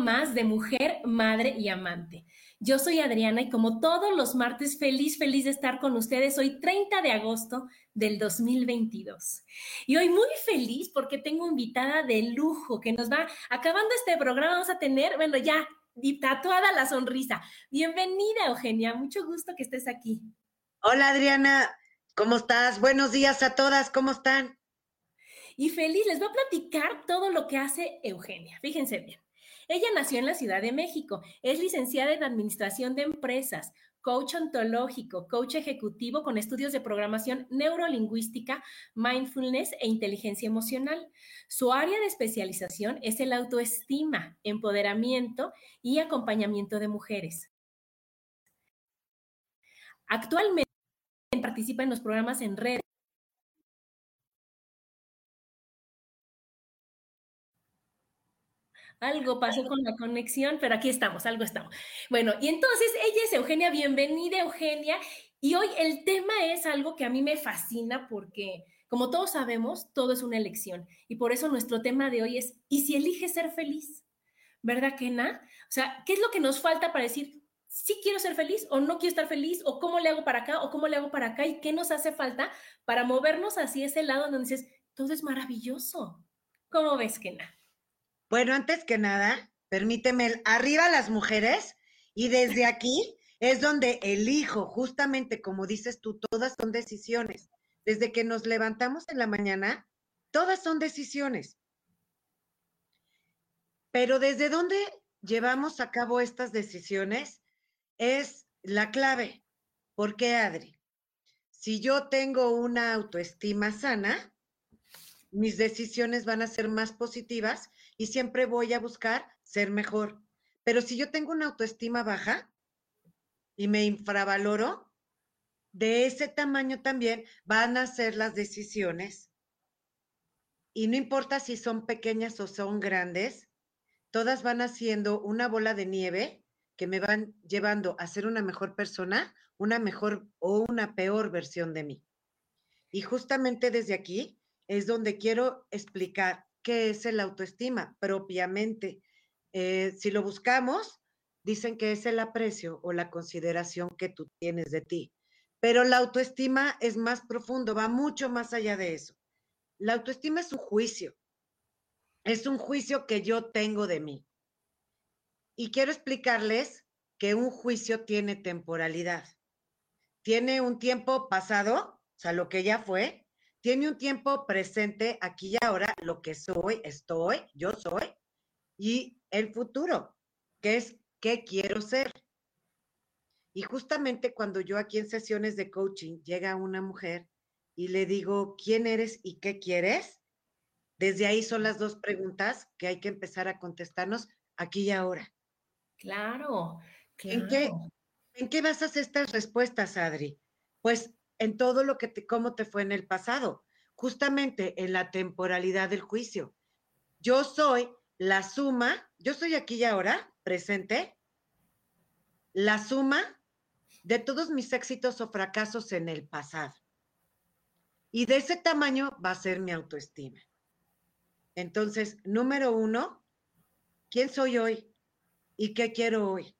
Más de Mujer, Madre y Amante. Yo soy Adriana y como todos los martes, feliz, feliz de estar con ustedes hoy 30 de agosto del 2022. Y hoy muy feliz porque tengo invitada de lujo que nos va, acabando este programa, vamos a tener, bueno, ya tatuada la sonrisa. Bienvenida, Eugenia, mucho gusto que estés aquí. Hola, Adriana, ¿cómo estás? Buenos días a todas, ¿cómo están? y feliz les voy a platicar todo lo que hace Eugenia. Fíjense bien. Ella nació en la Ciudad de México, es licenciada en Administración de Empresas, coach ontológico, coach ejecutivo con estudios de programación neurolingüística, mindfulness e inteligencia emocional. Su área de especialización es el autoestima, empoderamiento y acompañamiento de mujeres. Actualmente participa en los programas en red Algo pasó con la conexión, pero aquí estamos, algo estamos. Bueno, y entonces ella es Eugenia, bienvenida Eugenia. Y hoy el tema es algo que a mí me fascina porque, como todos sabemos, todo es una elección. Y por eso nuestro tema de hoy es, ¿y si eliges ser feliz? ¿Verdad que O sea, ¿qué es lo que nos falta para decir, sí quiero ser feliz o no quiero estar feliz o cómo le hago para acá o cómo le hago para acá y qué nos hace falta para movernos hacia ese lado donde dices, todo es maravilloso. ¿Cómo ves, Kena? Bueno, antes que nada, permíteme, arriba las mujeres y desde aquí es donde elijo, justamente como dices tú, todas son decisiones. Desde que nos levantamos en la mañana, todas son decisiones. Pero desde dónde llevamos a cabo estas decisiones es la clave. ¿Por qué, Adri? Si yo tengo una autoestima sana, mis decisiones van a ser más positivas y siempre voy a buscar ser mejor. Pero si yo tengo una autoestima baja y me infravaloro, de ese tamaño también van a ser las decisiones. Y no importa si son pequeñas o son grandes, todas van haciendo una bola de nieve que me van llevando a ser una mejor persona, una mejor o una peor versión de mí. Y justamente desde aquí es donde quiero explicar qué es el autoestima propiamente. Eh, si lo buscamos, dicen que es el aprecio o la consideración que tú tienes de ti. Pero la autoestima es más profundo, va mucho más allá de eso. La autoestima es un juicio, es un juicio que yo tengo de mí. Y quiero explicarles que un juicio tiene temporalidad. Tiene un tiempo pasado, o sea, lo que ya fue, tiene un tiempo presente aquí y ahora, lo que soy, estoy, yo soy, y el futuro, que es qué quiero ser. Y justamente cuando yo aquí en sesiones de coaching llega una mujer y le digo, ¿quién eres y qué quieres? Desde ahí son las dos preguntas que hay que empezar a contestarnos aquí y ahora. Claro, ¿En qué, ¿En qué basas estas respuestas, Adri? Pues en todo lo que te, cómo te fue en el pasado, justamente en la temporalidad del juicio. Yo soy la suma, yo soy aquí y ahora, presente, la suma de todos mis éxitos o fracasos en el pasado. Y de ese tamaño va a ser mi autoestima. Entonces, número uno, quién soy hoy y qué quiero hoy.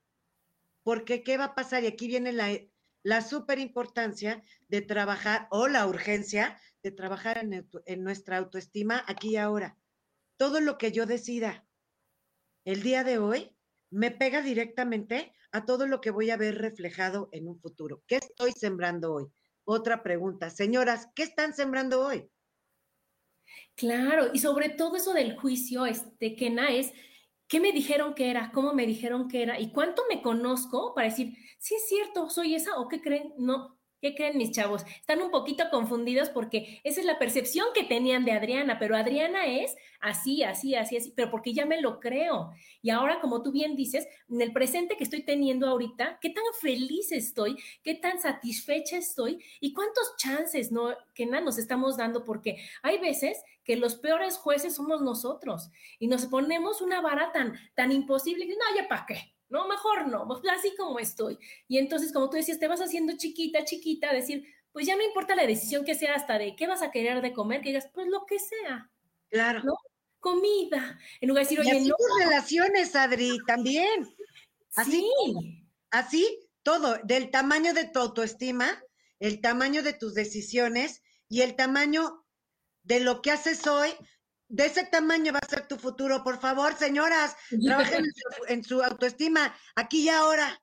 Porque qué va a pasar, y aquí viene la, la súper importancia de trabajar o la urgencia de trabajar en, en nuestra autoestima aquí y ahora. Todo lo que yo decida el día de hoy me pega directamente a todo lo que voy a ver reflejado en un futuro. ¿Qué estoy sembrando hoy? Otra pregunta. Señoras, ¿qué están sembrando hoy? Claro, y sobre todo eso del juicio, este, Kena, es qué me dijeron que era, cómo me dijeron que era y cuánto me conozco para decir, sí es cierto, soy esa o qué creen, no, ¿Qué creen mis chavos? Están un poquito confundidos porque esa es la percepción que tenían de Adriana, pero Adriana es así, así, así, así, pero porque ya me lo creo. Y ahora, como tú bien dices, en el presente que estoy teniendo ahorita, qué tan feliz estoy, qué tan satisfecha estoy y cuántos chances no, que nada nos estamos dando, porque hay veces que los peores jueces somos nosotros y nos ponemos una vara tan, tan imposible que no, ya para qué no, mejor no, pues, así como estoy. Y entonces, como tú decías, te vas haciendo chiquita, chiquita, decir, pues ya no importa la decisión que sea hasta de qué vas a querer de comer, que digas, pues lo que sea. Claro. ¿no? Comida. En lugar de decir, oye, y no. tus relaciones, Adri, también. Así, sí. así, todo, del tamaño de tu autoestima, el tamaño de tus decisiones y el tamaño de lo que haces hoy, de ese tamaño va a ser tu futuro. Por favor, señoras, trabajen en su, autoestima, aquí y ahora.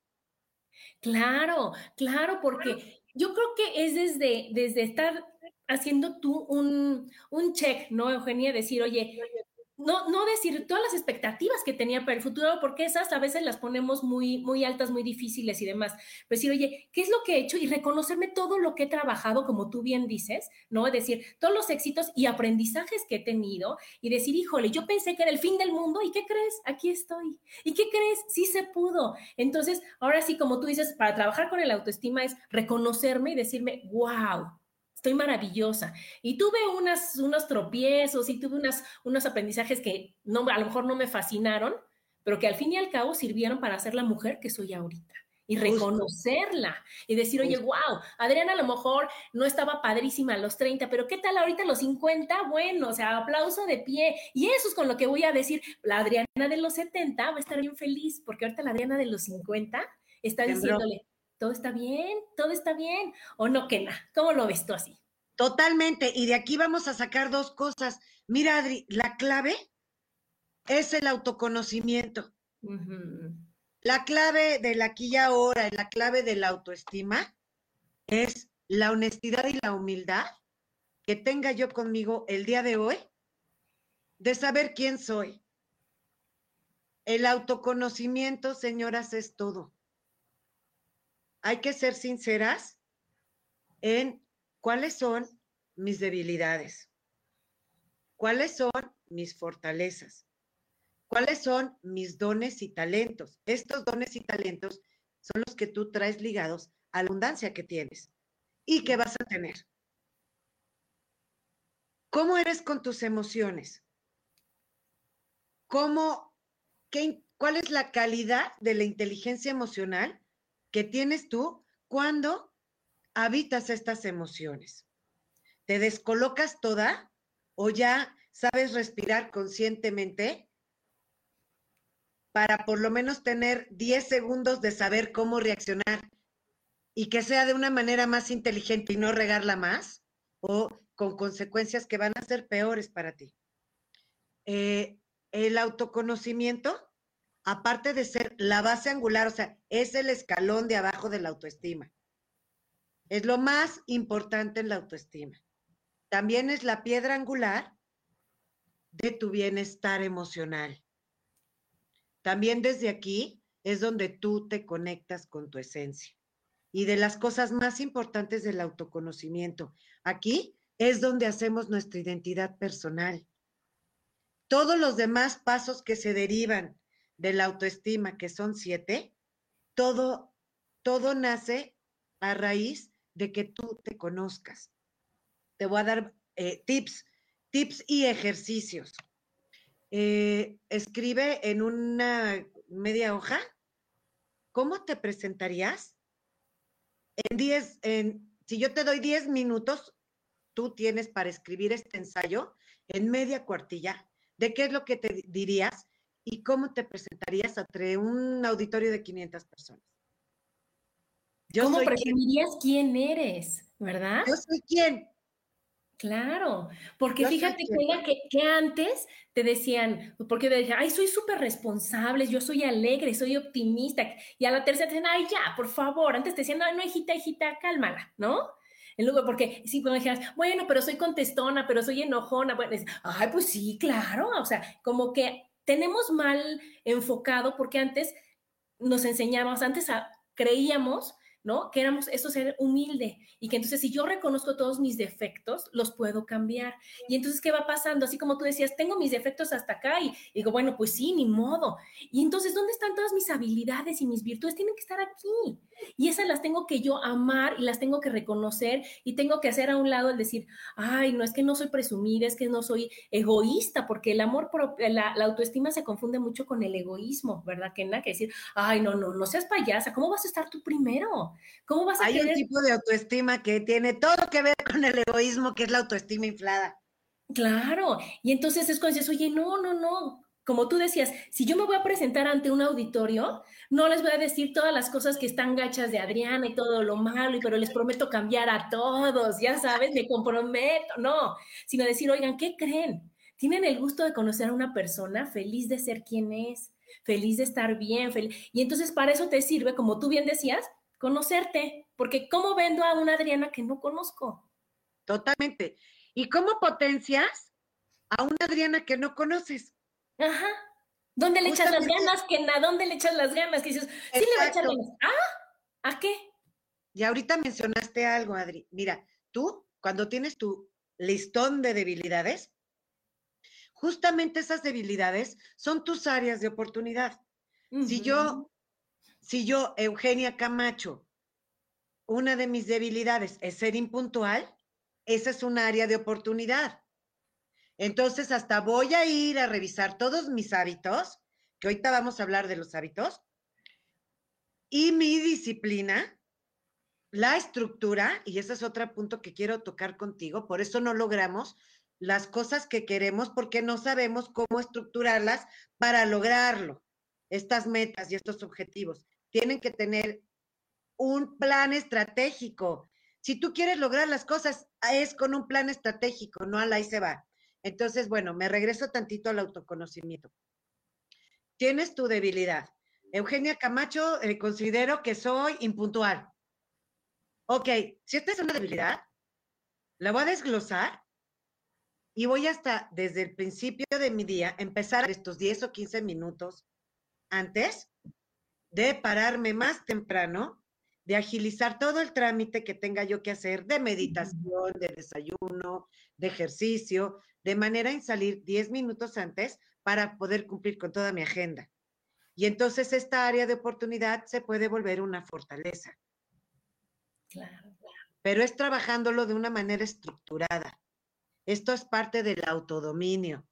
Claro, claro, porque yo creo que es desde, desde estar haciendo tú un, un check, ¿no, Eugenia? Decir, oye, no, no decir todas las expectativas que tenía para el futuro, porque esas a veces las ponemos muy, muy altas, muy difíciles y demás. Pero decir, oye, ¿qué es lo que he hecho? Y reconocerme todo lo que he trabajado, como tú bien dices, ¿no? Es decir, todos los éxitos y aprendizajes que he tenido y decir, híjole, yo pensé que era el fin del mundo y ¿qué crees? Aquí estoy. ¿Y qué crees? Sí se pudo. Entonces, ahora sí, como tú dices, para trabajar con el autoestima es reconocerme y decirme, wow, estoy maravillosa. Y tuve unas, unos tropiezos y tuve unas, unos aprendizajes que no, a lo mejor no me fascinaron, pero que al fin y al cabo sirvieron para ser la mujer que soy ahorita y reconocerla y decir, oye, wow, Adriana a lo mejor no estaba padrísima a los 30, pero ¿qué tal ahorita a los 50? Bueno, o sea, aplauso de pie. Y eso es con lo que voy a decir, la Adriana de los 70 va a estar bien feliz, porque ahorita la Adriana de los 50 está diciéndole, todo está bien, todo está bien, o no, Kena, ¿cómo lo ves tú así? Totalmente, y de aquí vamos a sacar dos cosas. Mira, Adri, la clave es el autoconocimiento. La clave de la aquí y ahora, la clave de la autoestima es la honestidad y la humildad que tenga yo conmigo el día de hoy de saber quién soy. El autoconocimiento, señoras, es todo hay que ser sinceras en cuáles son mis debilidades, cuáles son mis fortalezas, cuáles son mis dones y talentos. Estos dones y talentos son los que tú traes ligados a la abundancia que tienes y que vas a tener. ¿Cómo eres con tus emociones? ¿Cómo, qué, ¿Cuál es la calidad de la inteligencia emocional que tienes tú cuando habitas estas emociones. ¿Te descolocas toda o ya sabes respirar conscientemente para por lo menos tener 10 segundos de saber cómo reaccionar y que sea de una manera más inteligente y no regarla más o con consecuencias que van a ser peores para ti? Eh, el autoconocimiento aparte de ser la base angular, o sea, es el escalón de abajo de la autoestima. Es lo más importante en la autoestima. También es la piedra angular de tu bienestar emocional. También desde aquí es donde tú te conectas con tu esencia. Y de las cosas más importantes del autoconocimiento, aquí es donde hacemos nuestra identidad personal. Todos los demás pasos que se derivan de la autoestima, que son siete, todo, todo nace a raíz de que tú te conozcas. Te voy a dar eh, tips, tips y ejercicios. Eh, escribe en una media hoja cómo te presentarías en 10, en, si yo te doy 10 minutos, tú tienes para escribir este ensayo en media cuartilla de qué es lo que te dirías y cómo te presentarías entre un auditorio de 500 personas. ¿Cómo presumirías quién eres, verdad? Yo soy quién. Claro, porque fíjate que, que, antes te decían, porque decían, ay, soy súper responsable, yo soy alegre, soy optimista, y a la tercera te decían, ay, ya, por favor, antes te decían, no, no, hijita, hijita, cálmala, ¿no? En lugar, porque sí, cuando decías, bueno, pero soy contestona, pero soy enojona, bueno, ay, pues sí, claro, o sea, como que tenemos mal enfocado, porque antes nos enseñábamos, antes creíamos ¿no? Que éramos eso ser humilde y que entonces si yo reconozco todos mis defectos, los puedo cambiar. Y entonces, ¿qué va pasando? Así como tú decías, tengo mis defectos hasta acá y, digo, bueno, pues sí, ni modo. Y entonces, ¿dónde están todas mis habilidades y mis virtudes? Tienen que estar aquí. Y esas las tengo que yo amar y las tengo que reconocer y tengo que hacer a un lado el decir, ay, no es que no soy presumida, es que no soy egoísta, porque el amor propio, la, autoestima se confunde mucho con el egoísmo, ¿verdad? Que nada que decir, ay, no, no, no seas payasa, ¿cómo vas a estar tú primero? ¿Cómo vas a Hay un tipo de autoestima que tiene todo que ver con el egoísmo, que es la autoestima inflada. Claro, y entonces es cuando dices, oye, no, no, no, como tú decías, si yo me voy a presentar ante un auditorio, no les voy a decir todas las cosas que están gachas de Adriana y todo lo malo, pero les prometo cambiar a todos, ya sabes, me comprometo, no, sino decir, oigan, ¿qué creen? Tienen el gusto de conocer a una persona feliz de ser quien es, feliz de estar bien, feliz. y entonces para eso te sirve, como tú bien decías, conocerte, porque ¿cómo vendo a una Adriana que no conozco? Totalmente. ¿Y cómo potencias a una Adriana que no conoces? Ajá. ¿Dónde le echas las ganas? Que ¿dónde le echas las ganas? Que dices, sí le voy a echar ganas. Ah, ¿a qué? Y ahorita mencionaste algo, Adri. Mira, tú, cuando tienes tu listón de debilidades, justamente esas debilidades son tus áreas de oportunidad. Si yo, si yo, Eugenia Camacho, una de mis debilidades es ser impuntual, esa es un área de oportunidad. Entonces, hasta voy a ir a revisar todos mis hábitos, que ahorita vamos a hablar de los hábitos, y mi disciplina, la estructura, y ese es otro punto que quiero tocar contigo, por eso no logramos las cosas que queremos, porque no sabemos cómo estructurarlas para lograrlo, estas metas y estos objetivos. Tienen que tener un plan estratégico. Si tú quieres lograr las cosas, es con un plan estratégico, no a la y se va. Entonces, bueno, me regreso tantito al autoconocimiento. Tienes tu debilidad. Eugenia Camacho, eh, considero que soy impuntual. Ok, si esta es una debilidad, la voy a desglosar y voy hasta desde el principio de mi día empezar estos 10 o 15 minutos antes de pararme más temprano, de agilizar todo el trámite que tenga yo que hacer de meditación, de desayuno, de ejercicio, de manera en salir 10 minutos antes para poder cumplir con toda mi agenda. Y entonces esta área de oportunidad se puede volver una fortaleza. Claro, Pero es trabajándolo de una manera estructurada. Esto es parte del autodominio.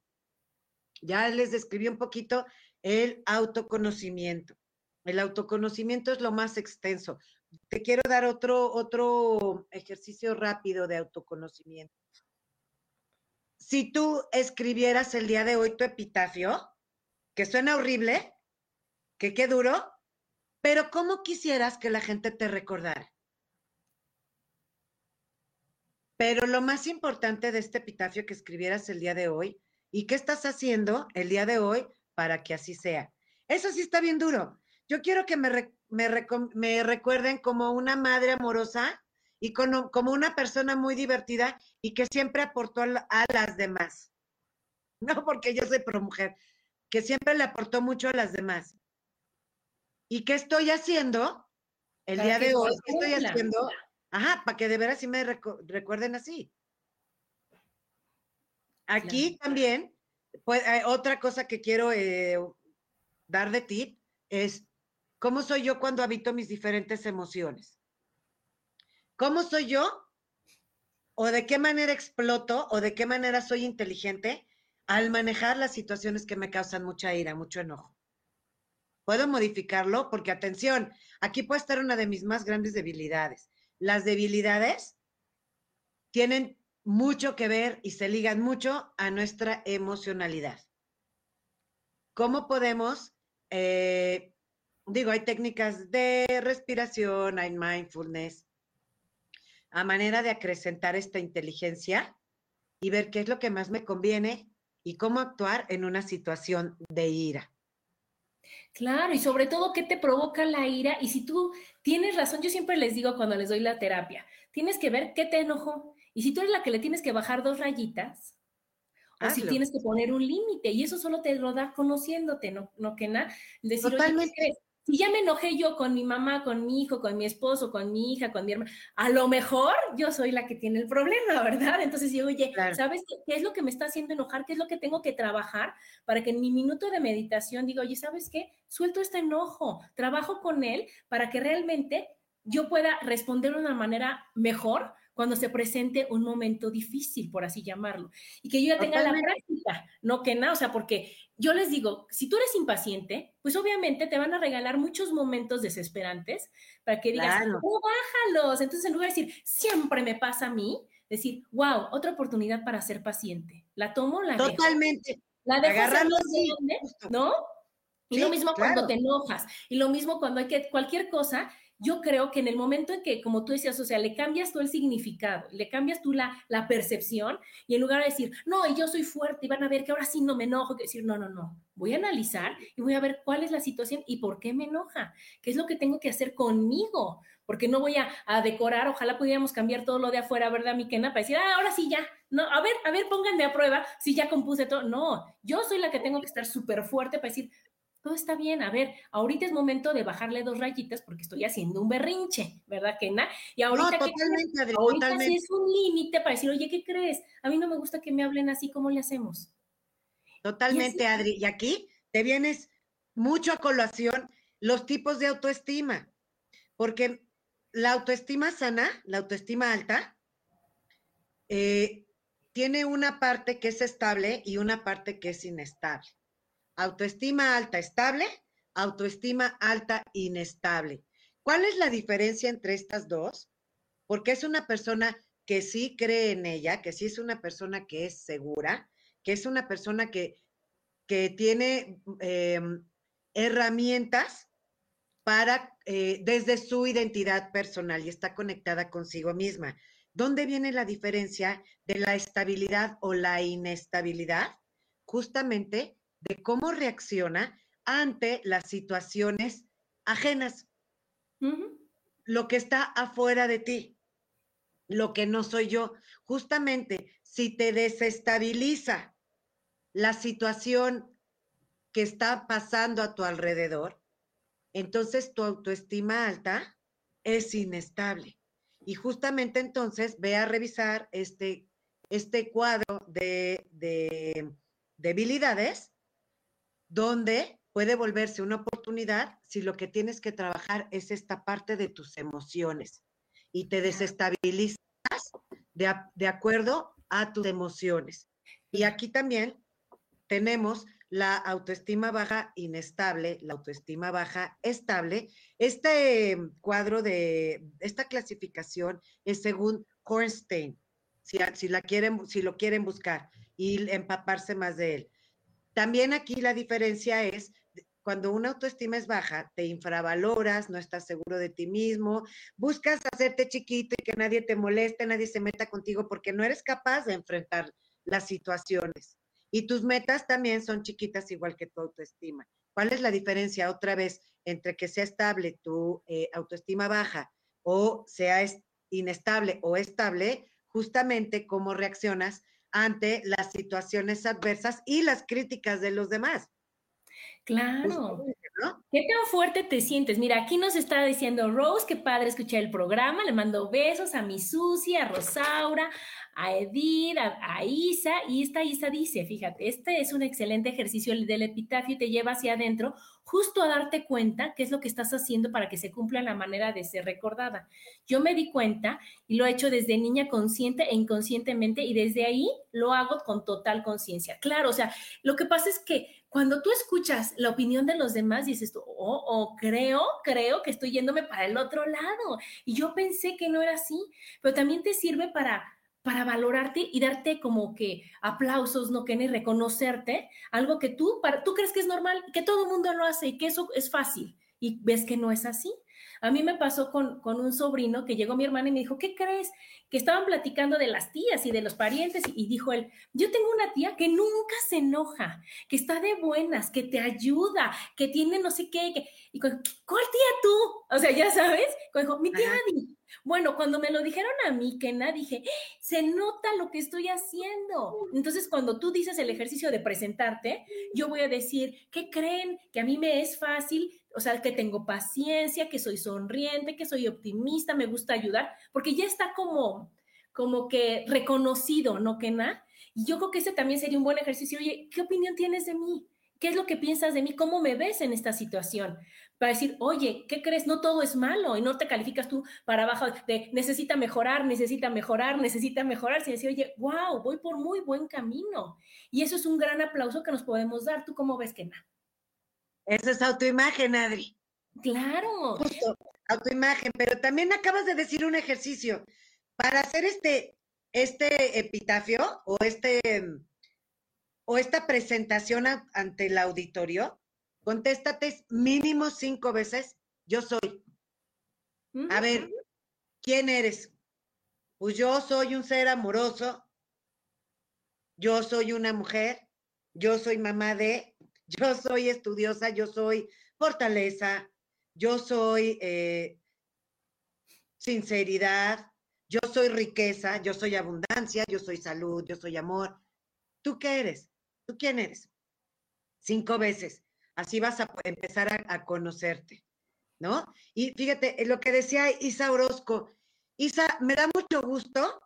Ya les describí un poquito el autoconocimiento. El autoconocimiento es lo más extenso. Te quiero dar otro, otro ejercicio rápido de autoconocimiento si tú escribieras el día de hoy tu epitafio, que suena horrible, que qué duro, pero ¿cómo quisieras que la gente te recordara? Pero lo más importante de este epitafio que escribieras el día de hoy, ¿y qué estás haciendo el día de hoy para que así sea? Eso sí está bien duro. Yo quiero que me, me recuerden como una madre amorosa y como una persona muy divertida y que siempre aportó a, las demás. No porque yo soy pro mujer, que siempre le aportó mucho a las demás. ¿Y qué estoy haciendo el día de hoy? ¿Qué estoy haciendo? Ajá, para que de veras sí me recuerden así. Aquí también, pues, otra cosa que quiero eh, dar de tip es cómo soy yo cuando habito mis diferentes emociones. ¿Cómo soy yo? ¿O de qué manera exploto? ¿O de qué manera soy inteligente al manejar las situaciones que me causan mucha ira, mucho enojo? Puedo modificarlo porque, atención, aquí puede estar una de mis más grandes debilidades. Las debilidades tienen mucho que ver y se ligan mucho a nuestra emocionalidad. cómo podemos, eh, digo, hay técnicas de respiración, hay mindfulness, a manera de acrecentar esta inteligencia y ver qué es lo que más me conviene y cómo actuar en una situación de ira. Claro, y sobre todo, ¿qué te provoca la ira? Y si tú tienes razón, yo siempre les digo cuando les doy la terapia, tienes que ver qué te enojó. Y si tú eres la que le tienes que bajar dos rayitas, o si tienes que poner un límite, y eso solo te lo da conociéndote, no, no que nada. Decir, Totalmente si ya me enojé yo con mi mamá, con mi hijo, con mi esposo, con mi hija, con mi hermana, a lo mejor yo soy la que tiene el problema, ¿verdad? Entonces digo, oye, ¿sabes qué, es lo que me está haciendo enojar? ¿Qué es lo que tengo que trabajar para que en mi minuto de meditación diga, oye, ¿sabes qué? Suelto este enojo, trabajo con él para que realmente yo pueda responder de una manera mejor cuando se presente un momento difícil, por así llamarlo, y que yo ya tenga la práctica, no que nada, o sea, porque yo les digo, si tú eres impaciente, pues obviamente te van a regalar muchos momentos desesperantes para que digas, oh, bájalos. Entonces, en lugar de decir, siempre me pasa a mí, decir, wow, otra oportunidad para ser paciente. La tomo, la Totalmente. La dejo ¿no? Y lo mismo cuando te enojas, y lo mismo cuando hay que, cualquier cosa, yo creo que en el momento en que, como tú decías, o sea, le cambias tú el significado, le cambias tú la, la percepción, y en lugar de decir, no, y yo soy fuerte, y van a ver que ahora sí no me enojo, que decir, no, no, no, voy a analizar y voy a ver cuál es la situación y por qué me enoja, qué es lo que tengo que hacer conmigo, porque no voy a, a decorar, ojalá pudiéramos cambiar todo lo de afuera, ¿verdad, mi? Para decir, ah, ahora sí ya, no, a ver, a ver, pónganme a prueba si ya compuse todo. No, yo soy la que tengo que estar súper fuerte para decir, todo está bien, a ver, ahorita es momento de bajarle dos rayitas porque estoy haciendo un berrinche, ¿verdad, Kena? Y ahorita, no, totalmente, ahorita sí es un límite para decir, oye, ¿qué crees? A mí no me gusta que me hablen así, ¿cómo le hacemos? Totalmente, Adri. Y aquí te vienes mucho a colación los tipos de autoestima, porque la autoestima sana, la autoestima alta, eh, tiene una parte que es estable y una parte que es inestable. Autoestima alta estable, autoestima alta inestable. ¿Cuál es la diferencia entre estas dos? Porque es una persona que sí cree en ella, que sí es una persona que es segura, que es una persona que, que tiene em, herramientas para, eh, desde su identidad personal y está conectada consigo misma. ¿Dónde viene la diferencia de la estabilidad o la inestabilidad? Justamente de cómo reacciona ante las situaciones ajenas, lo que está afuera de ti, lo que no soy yo. Justamente, si te desestabiliza la situación que está pasando a tu alrededor, entonces tu autoestima alta es inestable. Y justamente entonces ve a revisar este, este cuadro de, de debilidades donde puede volverse una oportunidad si lo que tienes que trabajar es esta parte de tus emociones y te desestabilizas de, acuerdo a tus emociones. Y aquí también tenemos la autoestima baja inestable, la autoestima baja estable. Este cuadro de esta clasificación es según Kornstein, si, si, la quieren, si lo quieren buscar y empaparse más de él. También aquí la diferencia es cuando una autoestima es baja, te infravaloras, no estás seguro de ti mismo, buscas hacerte chiquito y que nadie te moleste, nadie se meta contigo porque no eres capaz de enfrentar las situaciones. Y tus metas también son chiquitas igual que tu autoestima. ¿Cuál es la diferencia otra vez entre que sea estable tu eh, autoestima baja o sea inestable o estable? Justamente cómo reaccionas ante las situaciones adversas y las críticas de los demás. Claro. ¿Qué tan fuerte te sientes? Mira, aquí nos está diciendo Rose, qué padre escuchar el programa. Le mando besos a mi Susi, a Rosaura, a Edith, a, Isa. Y esta Isa dice, fíjate, este es un excelente ejercicio del epitafio y te lleva hacia adentro justo a darte cuenta qué es lo que estás haciendo para que se cumpla la manera de ser recordada. Yo me di cuenta y lo he hecho desde niña consciente e inconscientemente y desde ahí lo hago con total conciencia. Claro, o sea, lo que pasa es que cuando tú escuchas la opinión de los demás, dices tú, oh, oh, creo, creo que estoy yéndome para el otro lado. Y yo pensé que no era así, pero también te sirve para para valorarte y darte como que aplausos, no que ni reconocerte, algo que tú, para, tú crees que es normal, que todo el mundo lo hace y que eso es fácil y ves que no es así. A mí me pasó con, con, un sobrino que llegó mi hermana y me dijo, ¿qué crees? Que estaban platicando de las tías y de los parientes y, dijo él, yo tengo una tía que nunca se enoja, que está de buenas, que te ayuda, que tiene no sé qué. Que... Y ¿cuál tía tú? O sea, ya sabes, dijo, mi tía Adi. Bueno, cuando me lo dijeron a mí, Kena, dije, se nota lo que estoy haciendo. Entonces, cuando tú dices el ejercicio de presentarte, yo voy a decir, ¿qué creen? Que a mí me es fácil, o sea, que tengo paciencia, que soy sonriente, que soy optimista, me gusta ayudar, porque ya está como, como que reconocido, ¿no, Kena? Y yo creo que ese también sería un buen ejercicio. Oye, ¿qué opinión tienes de mí? ¿Qué es lo que piensas de mí? ¿Cómo me ves en esta situación? Para decir, oye, ¿qué crees? No todo es malo y no te calificas tú para abajo de necesita mejorar, necesita mejorar, necesita mejorar, sino decir, oye, wow, voy por muy buen camino. Y eso es un gran aplauso que nos podemos dar. ¿Tú cómo ves, Kena? Esa es autoimagen, Adri. Claro. Justo, autoimagen, pero también acabas de decir un ejercicio. Para hacer este, este epitafio o este o esta presentación ante el auditorio, contéstate mínimo cinco veces, yo soy. A ver, ¿quién eres? Pues yo soy un ser amoroso, yo soy una mujer, yo soy mamá de, yo soy estudiosa, yo soy fortaleza, yo soy eh, sinceridad, yo soy riqueza, yo soy abundancia, yo soy salud, yo soy amor. ¿Tú qué eres? ¿Tú quién eres? Cinco veces. Así vas a empezar a, conocerte, ¿no? Y fíjate, lo que decía Isa Orozco, Isa, me da mucho gusto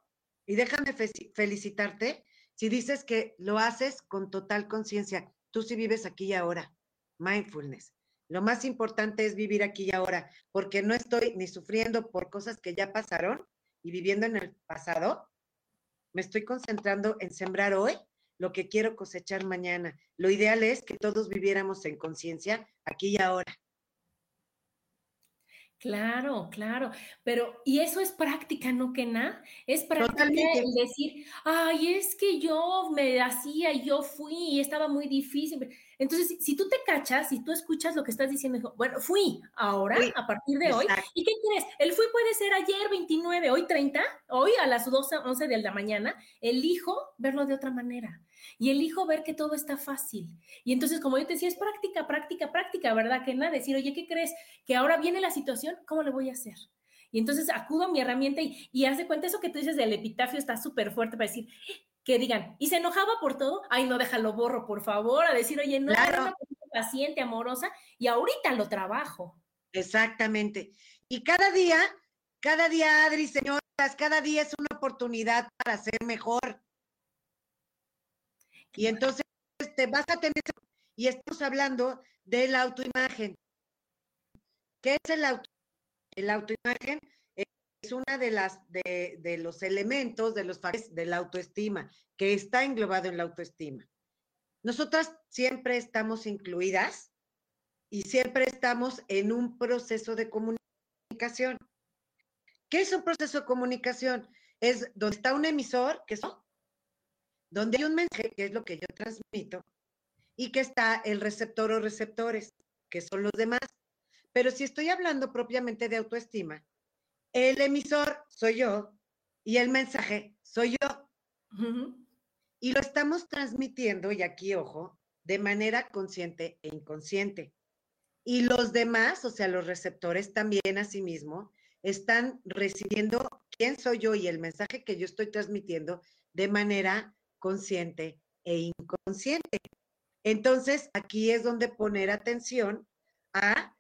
y déjame felicitarte si dices que lo haces con total conciencia. Tú sí vives aquí y ahora, mindfulness. Lo más importante es vivir aquí y ahora, porque no estoy ni sufriendo por cosas que ya pasaron y viviendo en el pasado. Me estoy concentrando en sembrar hoy lo que quiero cosechar mañana. Lo ideal es que todos viviéramos en conciencia aquí y ahora. Claro, claro, pero y eso es práctica, ¿no, que nada? Es práctica el decir, ay, es que yo me hacía, yo fui y estaba muy difícil. Entonces, si tú te cachas, si tú escuchas lo que estás diciendo, bueno, fui ahora, a partir de hoy, ¿y qué crees? El fui puede ser ayer 29, hoy 30, hoy a las 12, 11 de la mañana, elijo verlo de otra manera y elijo ver que todo está fácil. Y entonces, como yo te decía, es práctica, práctica, práctica, ¿verdad? Que nada, decir, oye, ¿qué crees? Que ahora viene la situación, ¿cómo le voy a hacer? Y entonces acudo a mi herramienta y, y haz de cuenta eso que tú dices del epitafio está súper fuerte para decir, que digan, y se enojaba por todo, ay, no, déjalo borro, por favor, a decir, oye, no, claro. una paciente, amorosa, y ahorita lo trabajo. Exactamente. Y cada día, cada día, Adri, señoras, cada día es una oportunidad para ser mejor. Y entonces te vas a tener, y estamos hablando de la autoimagen. ¿Qué es el auto? El autoimagen es una de las de, los elementos de los de la autoestima que está englobado en la autoestima. Nosotras siempre estamos incluidas y siempre estamos en un proceso de comunicación. ¿Qué es un proceso de comunicación? Es donde está un emisor, que es donde hay un mensaje, que es lo que yo transmito, y que está el receptor o receptores, que son los demás. Pero si estoy hablando propiamente de autoestima, el emisor soy yo y el mensaje soy yo. Y lo estamos transmitiendo, y aquí ojo, de manera consciente e inconsciente. Y los demás, o sea, los receptores también asimismo, están recibiendo quién soy yo y el mensaje que yo estoy transmitiendo de manera consciente e inconsciente. Entonces, aquí es donde poner atención a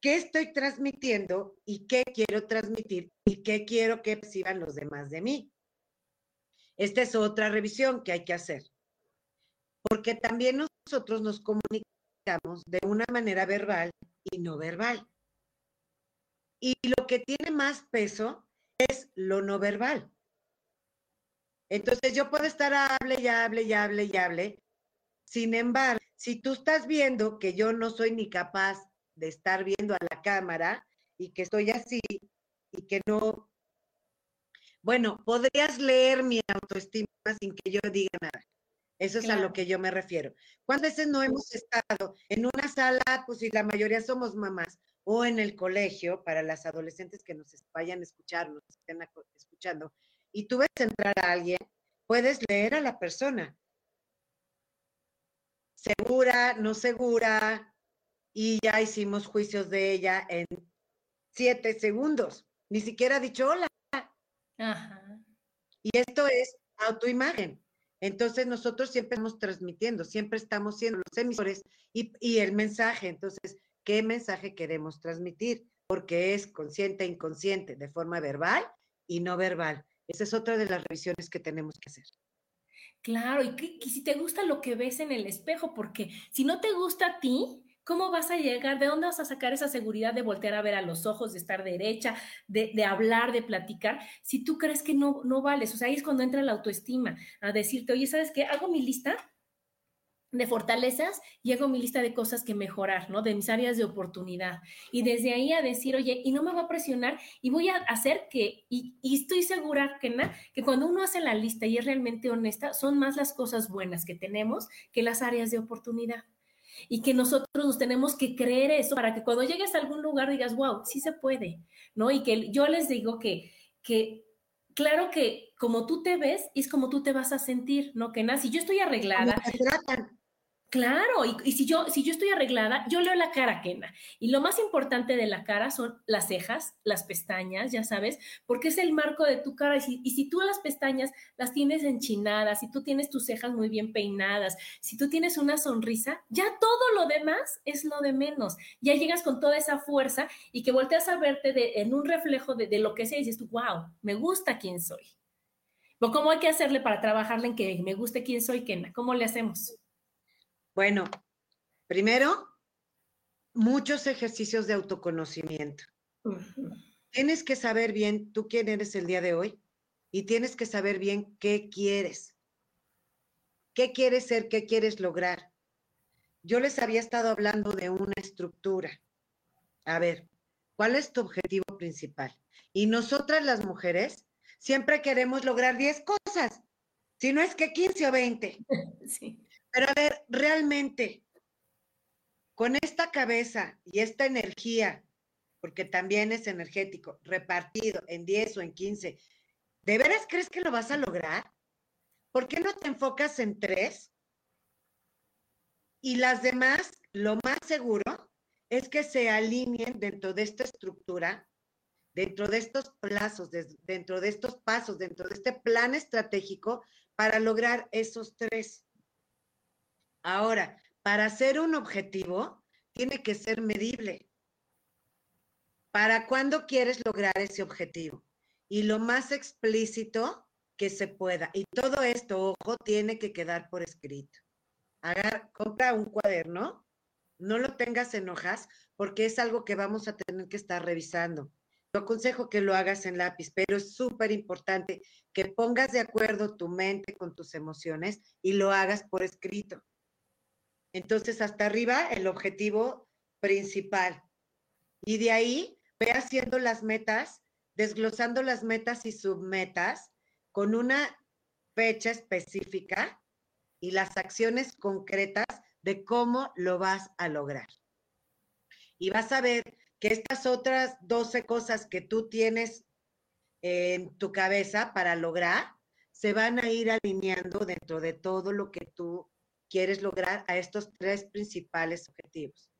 qué estoy transmitiendo y qué quiero transmitir y qué quiero que perciban los demás de mí. Esta es otra revisión que hay que hacer, porque también nosotros nos comunicamos de una manera verbal y no verbal. Y lo que tiene más peso es lo no verbal. Entonces yo puedo estar hable y hable y hable y hable. Sin embargo, si tú estás viendo que yo no soy ni capaz de estar viendo a la cámara y que estoy así y que no Bueno, podrías leer mi autoestima sin que yo diga nada. Eso es a lo que yo me refiero. ¿Cuántas veces no hemos estado en una sala, pues si la mayoría somos mamás, o en el colegio, para las adolescentes que nos vayan a escuchar, nos estén escuchando, y tú ves entrar a alguien, puedes leer a la persona. Segura, no segura, y ya hicimos juicios de ella en siete segundos. Ni siquiera ha dicho hola. Y esto es autoimagen. Entonces nosotros siempre estamos transmitiendo, siempre estamos siendo los emisores y, y, el mensaje. Entonces, ¿qué mensaje queremos transmitir? Porque es consciente e inconsciente, de forma verbal y no verbal. Esa es otra de las revisiones que tenemos que hacer. Claro, y, que, si te gusta lo que ves en el espejo, porque si no te gusta a ti, ¿Cómo vas a llegar? ¿De dónde vas a sacar esa seguridad de voltear a ver a los ojos, de estar derecha, de, hablar, de platicar, si tú crees que no, no vales? O sea, ahí es cuando entra la autoestima, a decirte, oye, ¿sabes qué? Hago mi lista de fortalezas y hago mi lista de cosas que mejorar, ¿no? De mis áreas de oportunidad. Y desde ahí a decir, oye, y no me va a presionar y voy a hacer que, y, estoy segura, que, que cuando uno hace la lista y es realmente honesta, son más las cosas buenas que tenemos que las áreas de oportunidad y que nosotros nos tenemos que creer eso para que cuando llegues a algún lugar digas, wow, sí se puede, ¿no? Y que yo les digo que, que claro que como tú te ves es como tú te vas a sentir, ¿no? Que nada, si yo estoy arreglada. Claro, y, si, yo, si yo estoy arreglada, yo leo la cara quena. Y lo más importante de la cara son las cejas, las pestañas, ya sabes, porque es el marco de tu cara. Y si, y si tú las pestañas las tienes enchinadas, si tú tienes tus cejas muy bien peinadas, si tú tienes una sonrisa, ya todo lo demás es lo de menos. Ya llegas con toda esa fuerza y que volteas a verte de, en un reflejo de, de lo que sea y dices tú, wow, me gusta quién soy. ¿Cómo hay que hacerle para trabajarle en que me guste quién soy, Kena? ¿Cómo le hacemos? Bueno, primero, muchos ejercicios de autoconocimiento. Tienes que saber bien tú quién eres el día de hoy y tienes que saber bien qué quieres. ¿Qué quieres ser? ¿Qué quieres lograr? Yo les había estado hablando de una estructura. A ver, ¿cuál es tu objetivo principal? Y nosotras las mujeres siempre queremos lograr 10 cosas, si no es que 15 o 20. Sí. Pero a ver, realmente, con esta cabeza y esta energía, porque también es energético, repartido en 10 o en 15, ¿de veras crees que lo vas a lograr? ¿Por qué no te enfocas en tres? Y las demás, lo más seguro es que se alineen dentro de esta estructura, dentro de estos plazos, dentro de estos pasos, dentro de este plan estratégico para lograr esos tres. Ahora, para ser un objetivo, tiene que ser medible. ¿Para cuándo quieres lograr ese objetivo? Y lo más explícito que se pueda. Y todo esto, ojo, tiene que quedar por escrito. Agar, compra un cuaderno, no lo tengas en hojas, porque es algo que vamos a tener que estar revisando. Te aconsejo que lo hagas en lápiz, pero es súper importante que pongas de acuerdo tu mente con tus emociones y lo hagas por escrito. Entonces, hasta arriba, el objetivo principal. Y de ahí, ve haciendo las metas, desglosando las metas y submetas con una fecha específica y las acciones concretas de cómo lo vas a lograr. Y vas a ver que estas otras 12 cosas que tú tienes en tu cabeza para lograr, se van a ir alineando dentro de todo lo que tú quieres lograr a estos tres principales objetivos.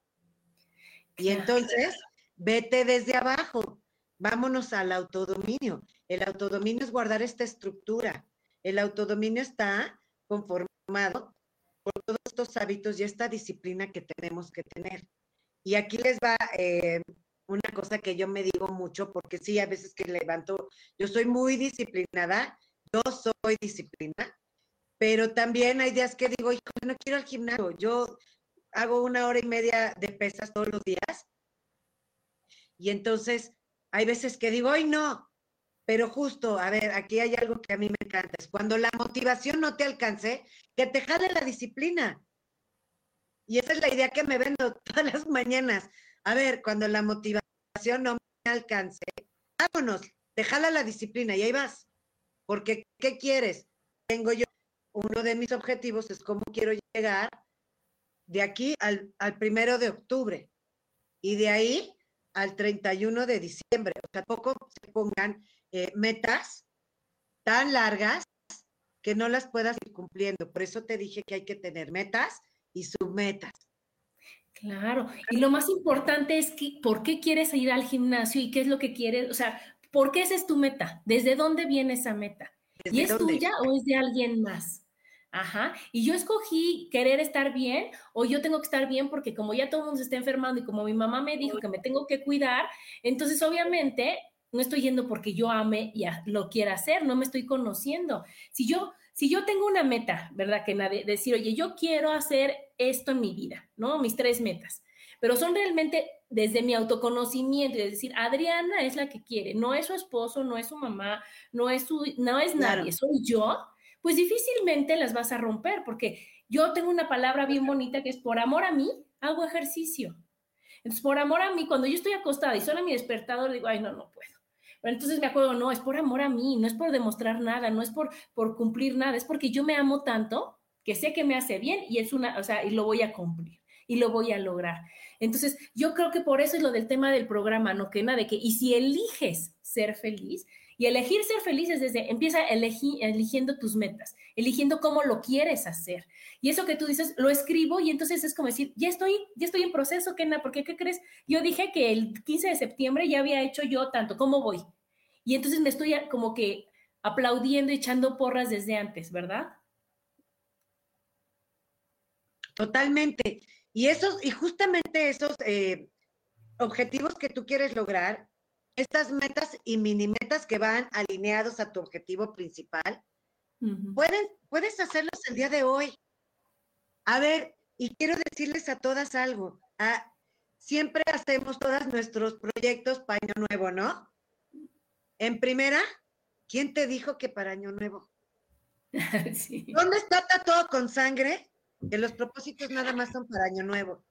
Y entonces, vete desde abajo, vámonos al autodominio. El autodominio es guardar esta estructura. El autodominio está conformado por todos estos hábitos y esta disciplina que tenemos que tener. Y aquí les va eh, una cosa que yo me digo mucho, porque sí, a veces que levanto, yo soy muy disciplinada, yo soy disciplinada, pero también hay días que digo, hijo, no quiero al gimnasio. Yo hago una hora y media de pesas todos los días. Y entonces hay veces que digo, ay, no. Pero justo, a ver, aquí hay algo que a mí me encanta. Es cuando la motivación no te alcance, que te jale la disciplina. Y esa es la idea que me vendo todas las mañanas. A ver, cuando la motivación no me alcance, vámonos, te jala la disciplina y ahí vas. Porque, ¿qué quieres? Tengo yo, uno de mis objetivos es cómo quiero llegar de aquí al, primero de octubre y de ahí al 31 de diciembre. O sea, poco se pongan eh, metas tan largas que no las puedas ir cumpliendo. Por eso te dije que hay que tener metas y submetas. Claro, y lo más importante es que, ¿por qué quieres ir al gimnasio y qué es lo que quieres? O sea, ¿por qué esa es tu meta? ¿Desde dónde viene esa meta? ¿Y es tuya o es de alguien más? Ajá, y yo escogí querer estar bien o yo tengo que estar bien porque como ya todo el mundo se está enfermando y como mi mamá me dijo que me tengo que cuidar, entonces obviamente no estoy yendo porque yo ame y lo quiera hacer, no me estoy conociendo. Si yo si yo tengo una meta, ¿verdad? Que nadie, decir, oye, yo quiero hacer esto en mi vida, ¿no? Mis tres metas, pero son realmente desde mi autoconocimiento, es decir, Adriana es la que quiere, no es su esposo, no es su mamá, no es, su, no es nadie, soy yo, pues difícilmente las vas a romper, porque yo tengo una palabra bien bonita que es por amor a mí, hago ejercicio. Entonces, por amor a mí, cuando yo estoy acostada y suena mi despertador, digo, ay, no, no puedo entonces me acuerdo, no, es por amor a mí, no es por demostrar nada, no es por, por cumplir nada, es porque yo me amo tanto que sé que me hace bien y es una, o sea, y lo voy a cumplir y lo voy a lograr. Entonces, yo creo que por eso es lo del tema del programa, no que nada de que, y si eliges ser feliz, y elegir ser feliz es desde, empieza eligiendo tus metas, eligiendo cómo lo quieres hacer. Y eso que tú dices, lo escribo y entonces es como decir, ya estoy, ya estoy en proceso, Kena, porque ¿qué crees? Yo dije que el 15 de septiembre ya había hecho yo tanto, ¿cómo voy? Y entonces me estoy como que aplaudiendo y echando porras desde antes, ¿verdad? Totalmente. Y esos, y justamente esos eh, objetivos que tú quieres lograr, estas metas y mini metas que van alineados a tu objetivo principal, puedes hacerlos el día de hoy. A ver, y quiero decirles a todas algo. Ah, siempre hacemos todos nuestros proyectos para Año Nuevo, ¿no? En primera, ¿quién te dijo que para Año Nuevo? ¿Dónde está todo con sangre? Que los propósitos nada más son para Año Nuevo.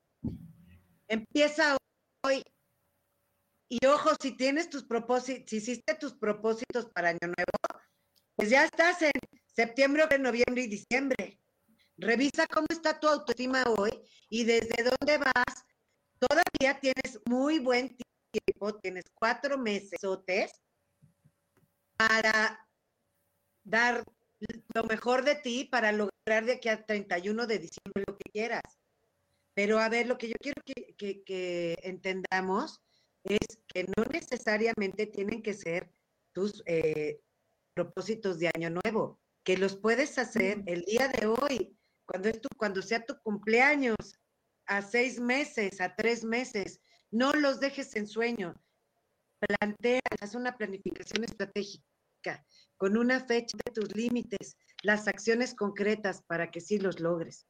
Empieza hoy. Y ojo, si tienes tus propósitos, si hiciste tus propósitos para Año Nuevo, pues ya estás en septiembre, noviembre y diciembre. Revisa cómo está tu autoestima hoy y desde dónde vas. Todavía tienes muy buen tiempo, tienes cuatro meses para dar lo mejor de ti para lograr de aquí a 31 de diciembre lo que quieras. Pero a ver, lo que yo quiero que entendamos es que no necesariamente tienen que ser tus eh, propósitos de año nuevo, que los puedes hacer el día de hoy, cuando, es tu, cuando sea tu cumpleaños, a seis meses, a tres meses. No los dejes en sueño. Plantea, haz una planificación estratégica con una fecha de tus límites, las acciones concretas para que sí los logres.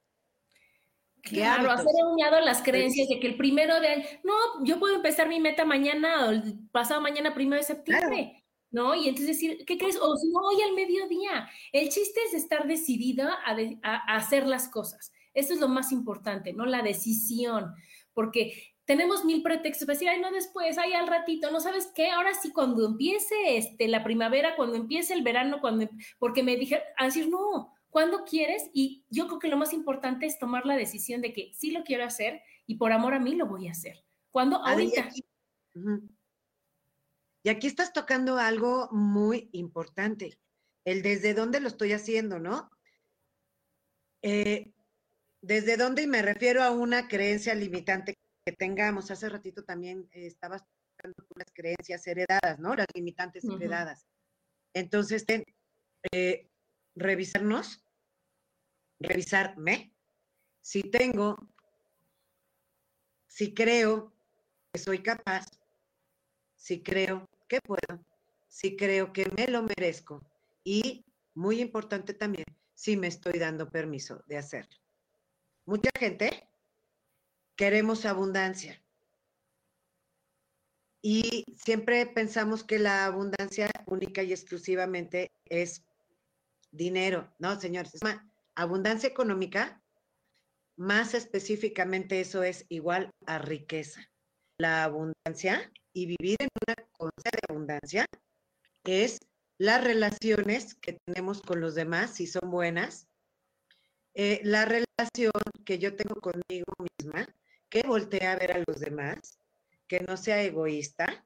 Claro, hacer un lado las creencias de que el primero de no, yo puedo empezar mi meta mañana o el pasado mañana, primero de septiembre, ¿no? Y entonces decir, ¿qué crees? O si no, hoy al mediodía. El chiste es estar decidida a, hacer las cosas. Eso es lo más importante, ¿no? La decisión, porque tenemos mil pretextos para decir, ay, no después, ay, al ratito, ¿no sabes qué? Ahora sí, cuando empiece este, la primavera, cuando empiece el verano, cuando, porque me dije, a decir, no, cuándo quieres y yo creo que lo más importante es tomar la decisión de que sí lo quiero hacer y por amor a mí lo voy a hacer. ¿Cuándo? Ahorita. Y aquí, estás tocando algo muy importante, el desde dónde lo estoy haciendo, ¿no? Eh, desde dónde, y me refiero a una creencia limitante que tengamos. Hace ratito también estabas tocando las creencias heredadas, ¿no? Las limitantes heredadas. Entonces, eh, revisarnos, revisarme, si tengo, si creo que soy capaz, si creo que puedo, si creo que me lo merezco y, muy importante también, si me estoy dando permiso de hacerlo. Mucha gente queremos abundancia. Y siempre pensamos que la abundancia única y exclusivamente es dinero, no, señores, es abundancia económica, más específicamente eso es igual a riqueza. La abundancia y vivir en una de abundancia es las relaciones que tenemos con los demás, si son buenas, eh, la relación que yo tengo conmigo misma, que voltea a ver a los demás, que no sea egoísta.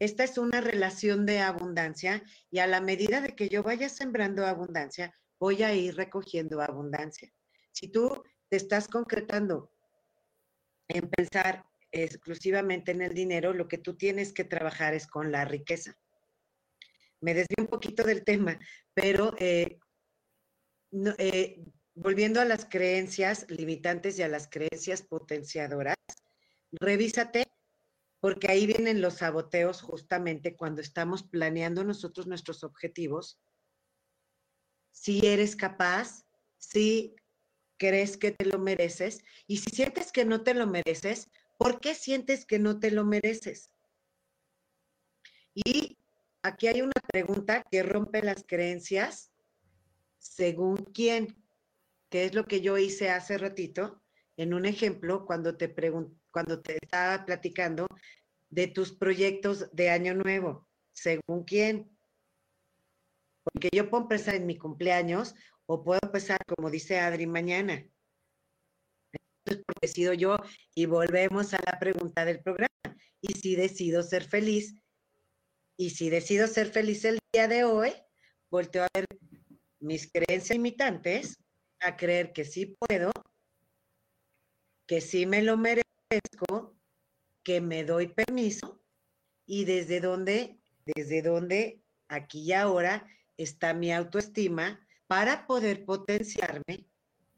Esta es una relación de abundancia y a la medida de que yo vaya sembrando abundancia, voy a ir recogiendo abundancia. Si tú te estás concretando en pensar exclusivamente en el dinero, lo que tú tienes que trabajar es con la riqueza. Me desvío un poquito del tema, pero eh, eh, volviendo a las creencias limitantes y a las creencias potenciadoras, revísate porque ahí vienen los saboteos justamente cuando estamos planeando nosotros nuestros objetivos. Si eres capaz, si crees que te lo mereces y si sientes que no te lo mereces, ¿por qué sientes que no te lo mereces? Y aquí hay una pregunta que rompe las creencias según quién, que es lo que yo hice hace ratito en un ejemplo cuando te cuando te estaba platicando de tus proyectos de año nuevo, según quién. Porque yo puedo empezar en mi cumpleaños o puedo empezar, como dice Adri, mañana. Entonces, porque decido yo y volvemos a la pregunta del programa. Y si decido ser feliz, y si decido ser feliz el día de hoy, volteo a ver mis creencias limitantes, a creer que sí puedo, que sí me lo merezco, que me doy permiso y desde dónde, desde dónde aquí y ahora está mi autoestima para poder potenciarme,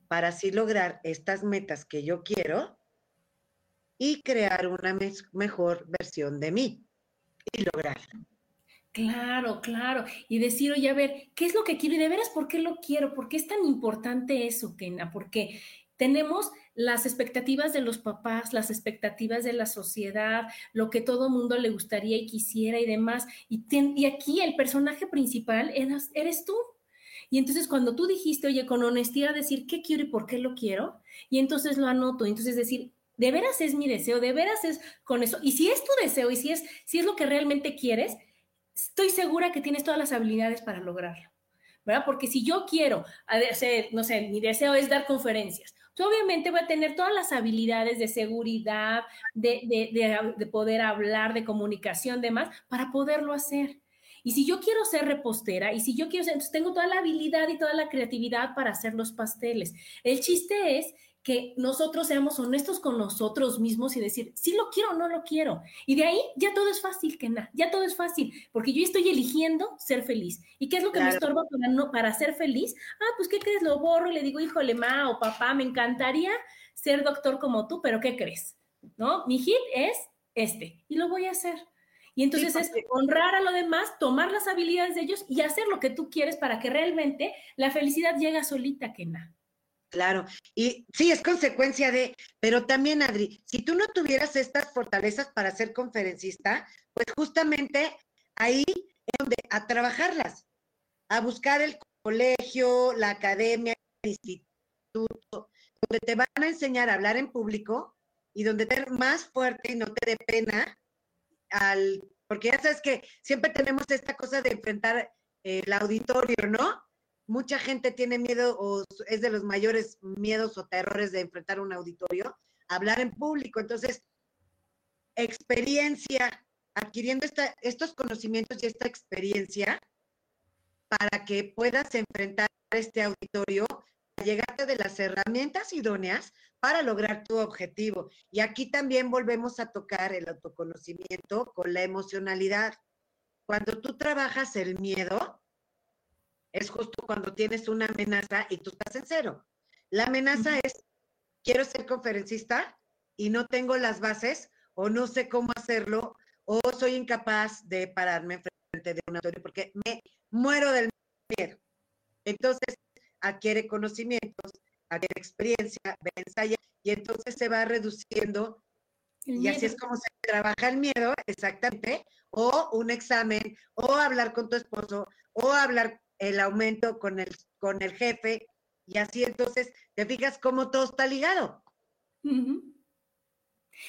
para así lograr estas metas que yo quiero y crear una mejor versión de mí y lograrla. Claro, claro. Y decir, oye, a ver, ¿qué es lo que quiero? Y de veras, ¿por qué lo quiero? ¿Por qué es tan importante eso, Kena? Porque tenemos las expectativas de los papás, las expectativas de la sociedad, lo que todo mundo le gustaría y quisiera y demás. Y, y aquí el personaje principal eres, eres tú. Y entonces cuando tú dijiste, oye, con honestidad decir qué quiero y por qué lo quiero, y entonces lo anoto, entonces decir, de veras es mi deseo, de veras es con eso. Y si es tu deseo y si es, si es lo que realmente quieres, estoy segura que tienes todas las habilidades para lograrlo, ¿verdad? Porque si yo quiero hacer, no sé, mi deseo es dar conferencias, pues obviamente voy a tener todas las habilidades de seguridad, de, de, de poder hablar, de comunicación, demás, para poderlo hacer. Y si yo quiero ser repostera y si yo quiero ser, entonces tengo toda la habilidad y toda la creatividad para hacer los pasteles. El chiste es que nosotros seamos honestos con nosotros mismos y decir, si lo quiero o no lo quiero. Y de ahí ya todo es fácil, que nada, ya todo es fácil, porque yo estoy eligiendo ser feliz. ¿Y qué es lo que me estorba para, no, para ser feliz? Ah, pues, ¿qué crees? Lo borro y le digo, híjole, ma o papá, me encantaría ser doctor como tú, pero ¿qué crees? ¿No? Mi hit es este y lo voy a hacer. Y entonces es honrar a lo demás, tomar las habilidades de ellos y hacer lo que tú quieres para que realmente la felicidad llegue solita, que nada. Claro, y sí, es consecuencia de, pero también, Adri, si tú no tuvieras estas fortalezas para ser conferencista, pues justamente ahí es donde a trabajarlas, a buscar el colegio, la academia, el instituto, donde te van a enseñar a hablar en público y donde te más fuerte y no te dé pena al, porque ya sabes que siempre tenemos esta cosa de enfrentar el auditorio, ¿no? Mucha gente tiene miedo o es de los mayores miedos o terrores de enfrentar un auditorio, hablar en público. Entonces, experiencia, adquiriendo estos conocimientos y esta experiencia para que puedas enfrentar este auditorio, llegarte de las herramientas idóneas para lograr tu objetivo. Y aquí también volvemos a tocar el autoconocimiento con la emocionalidad. Cuando tú trabajas el miedo, es justo cuando tienes una amenaza y tú estás en cero. La amenaza es, quiero ser conferencista y no tengo las bases o no sé cómo hacerlo o soy incapaz de pararme frente de un auditorio porque me muero del miedo. Entonces, adquiere conocimientos, adquiere experiencia, ve ensaya y entonces se va reduciendo y así es como se trabaja el miedo, exactamente, o un examen, o hablar con tu esposo, o hablar el aumento con el, con el jefe, y así entonces te fijas cómo todo está ligado.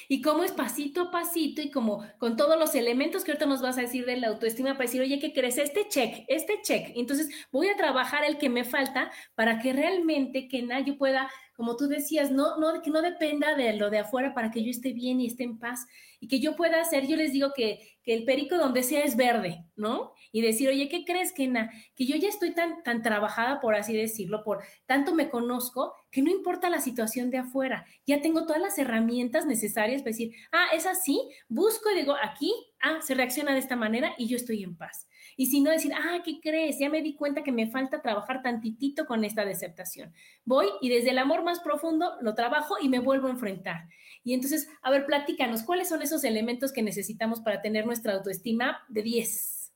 Y cómo es pasito a pasito y como con todos los elementos que ahorita nos vas a decir de la autoestima para decir, oye, ¿qué crees? Este check, este check. Entonces voy a trabajar el que me falta para que realmente que nadie pueda como tú decías, no, no, que no dependa de lo de afuera para que yo esté bien y esté en paz y que yo pueda hacer, yo les digo que, que el perico donde sea es verde, ¿no? Y decir, oye, ¿qué crees, que Que yo ya estoy tan, tan trabajada, por así decirlo, por tanto me conozco, que no importa la situación de afuera, ya tengo todas las herramientas necesarias para decir, ah, es así, busco y digo, aquí, ah, se reacciona de esta manera y yo estoy en paz. Y si no decir, ah, ¿qué crees? Ya me di cuenta que me falta trabajar tantitito con esta deceptación. Voy y desde el amor más profundo lo trabajo y me vuelvo a enfrentar. Y entonces, a ver, platícanos, ¿cuáles son esos elementos que necesitamos para tener nuestra autoestima de 10?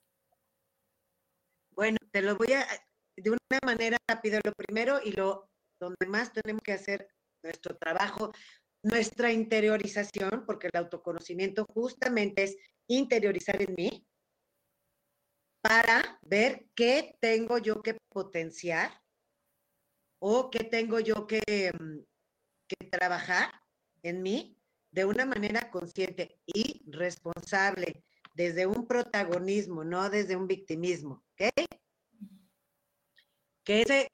Bueno, te lo voy a, de una manera rápida, lo primero y lo donde más tenemos que hacer nuestro trabajo, nuestra interiorización, porque el autoconocimiento justamente es interiorizar en mí, para ver qué tengo yo que potenciar o qué tengo yo que, mm, que trabajar en mí de una manera consciente y responsable, desde un protagonismo, no desde un victimismo, ¿ok? Que ese,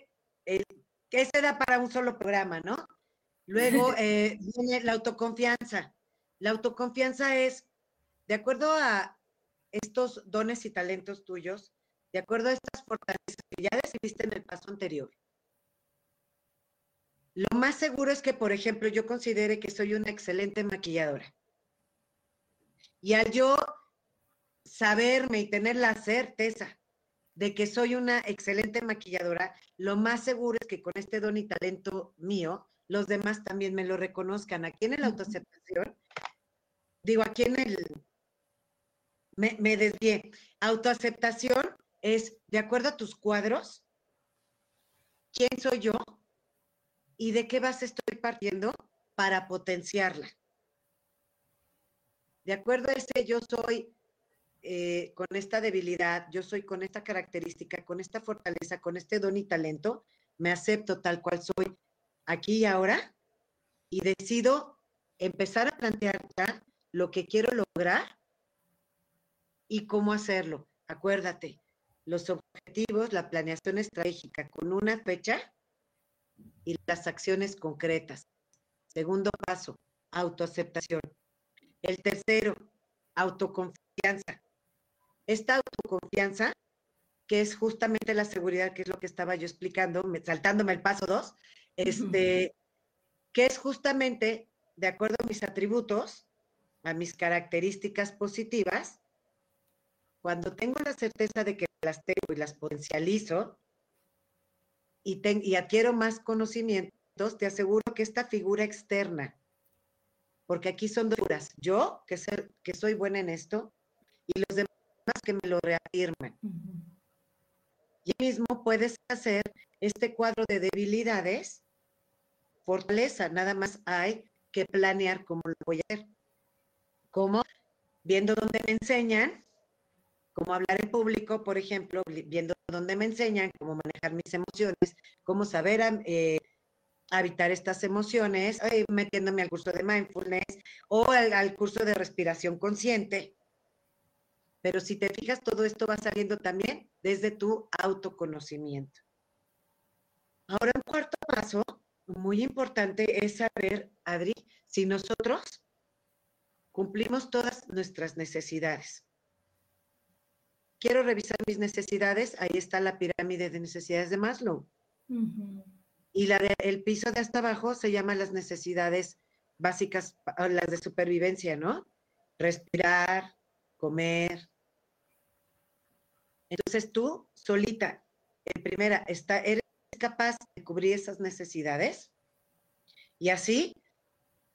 que ese da para un solo programa, ¿no? Luego eh, viene la autoconfianza. La autoconfianza es, de acuerdo a estos dones y talentos tuyos de acuerdo a estas fortalezas que ya decidiste en el paso anterior. Lo más seguro es que, por ejemplo, yo considere que soy una excelente maquilladora. Y al yo saberme y tener la certeza de que soy una excelente maquilladora, lo más seguro es que con este don y talento mío, los demás también me lo reconozcan. Aquí en la autoaceptación, digo, aquí en el, me, me. Autoaceptación es, de acuerdo a tus cuadros, quién soy yo y de qué base estoy partiendo para potenciarla. De acuerdo a ese yo soy eh, con esta debilidad, yo soy con esta característica, con esta fortaleza, con este don y talento, me acepto tal cual soy aquí y ahora y decido empezar a plantear lo que quiero lograr y cómo hacerlo. Acuérdate, los objetivos, la planeación estratégica con una fecha y las acciones concretas. Segundo paso, autoaceptación. El tercero, autoconfianza. Esta autoconfianza, que es justamente la seguridad, que es lo que estaba yo explicando, saltándome el paso dos, este, que es justamente, de acuerdo a mis atributos, a mis características positivas, cuando tengo la certeza de que las tengo y las potencializo y, y adquiero más conocimientos, te aseguro que esta figura externa, porque aquí son dos figuras, yo que, ser, que soy buena en esto y los demás que me lo reafirman. Y mismo puedes hacer este cuadro de debilidades, fortaleza, nada más hay que planear cómo lo voy a hacer. ¿Cómo? Viendo dónde me enseñan, cómo hablar en público, por ejemplo, viendo dónde me enseñan cómo manejar mis emociones, cómo saber eh, habitar estas emociones, eh, metiéndome al curso de mindfulness o al, curso de respiración consciente. Pero si te fijas, todo esto va saliendo también desde tu autoconocimiento. Ahora, un cuarto paso muy importante es saber, Adri, si nosotros cumplimos todas nuestras necesidades quiero revisar mis necesidades, ahí está la pirámide de necesidades de Maslow. Y la el piso de hasta abajo se llama las necesidades básicas, las de supervivencia, ¿no? Respirar, comer. Entonces tú, solita, en primera, está, eres capaz de cubrir esas necesidades. Y así,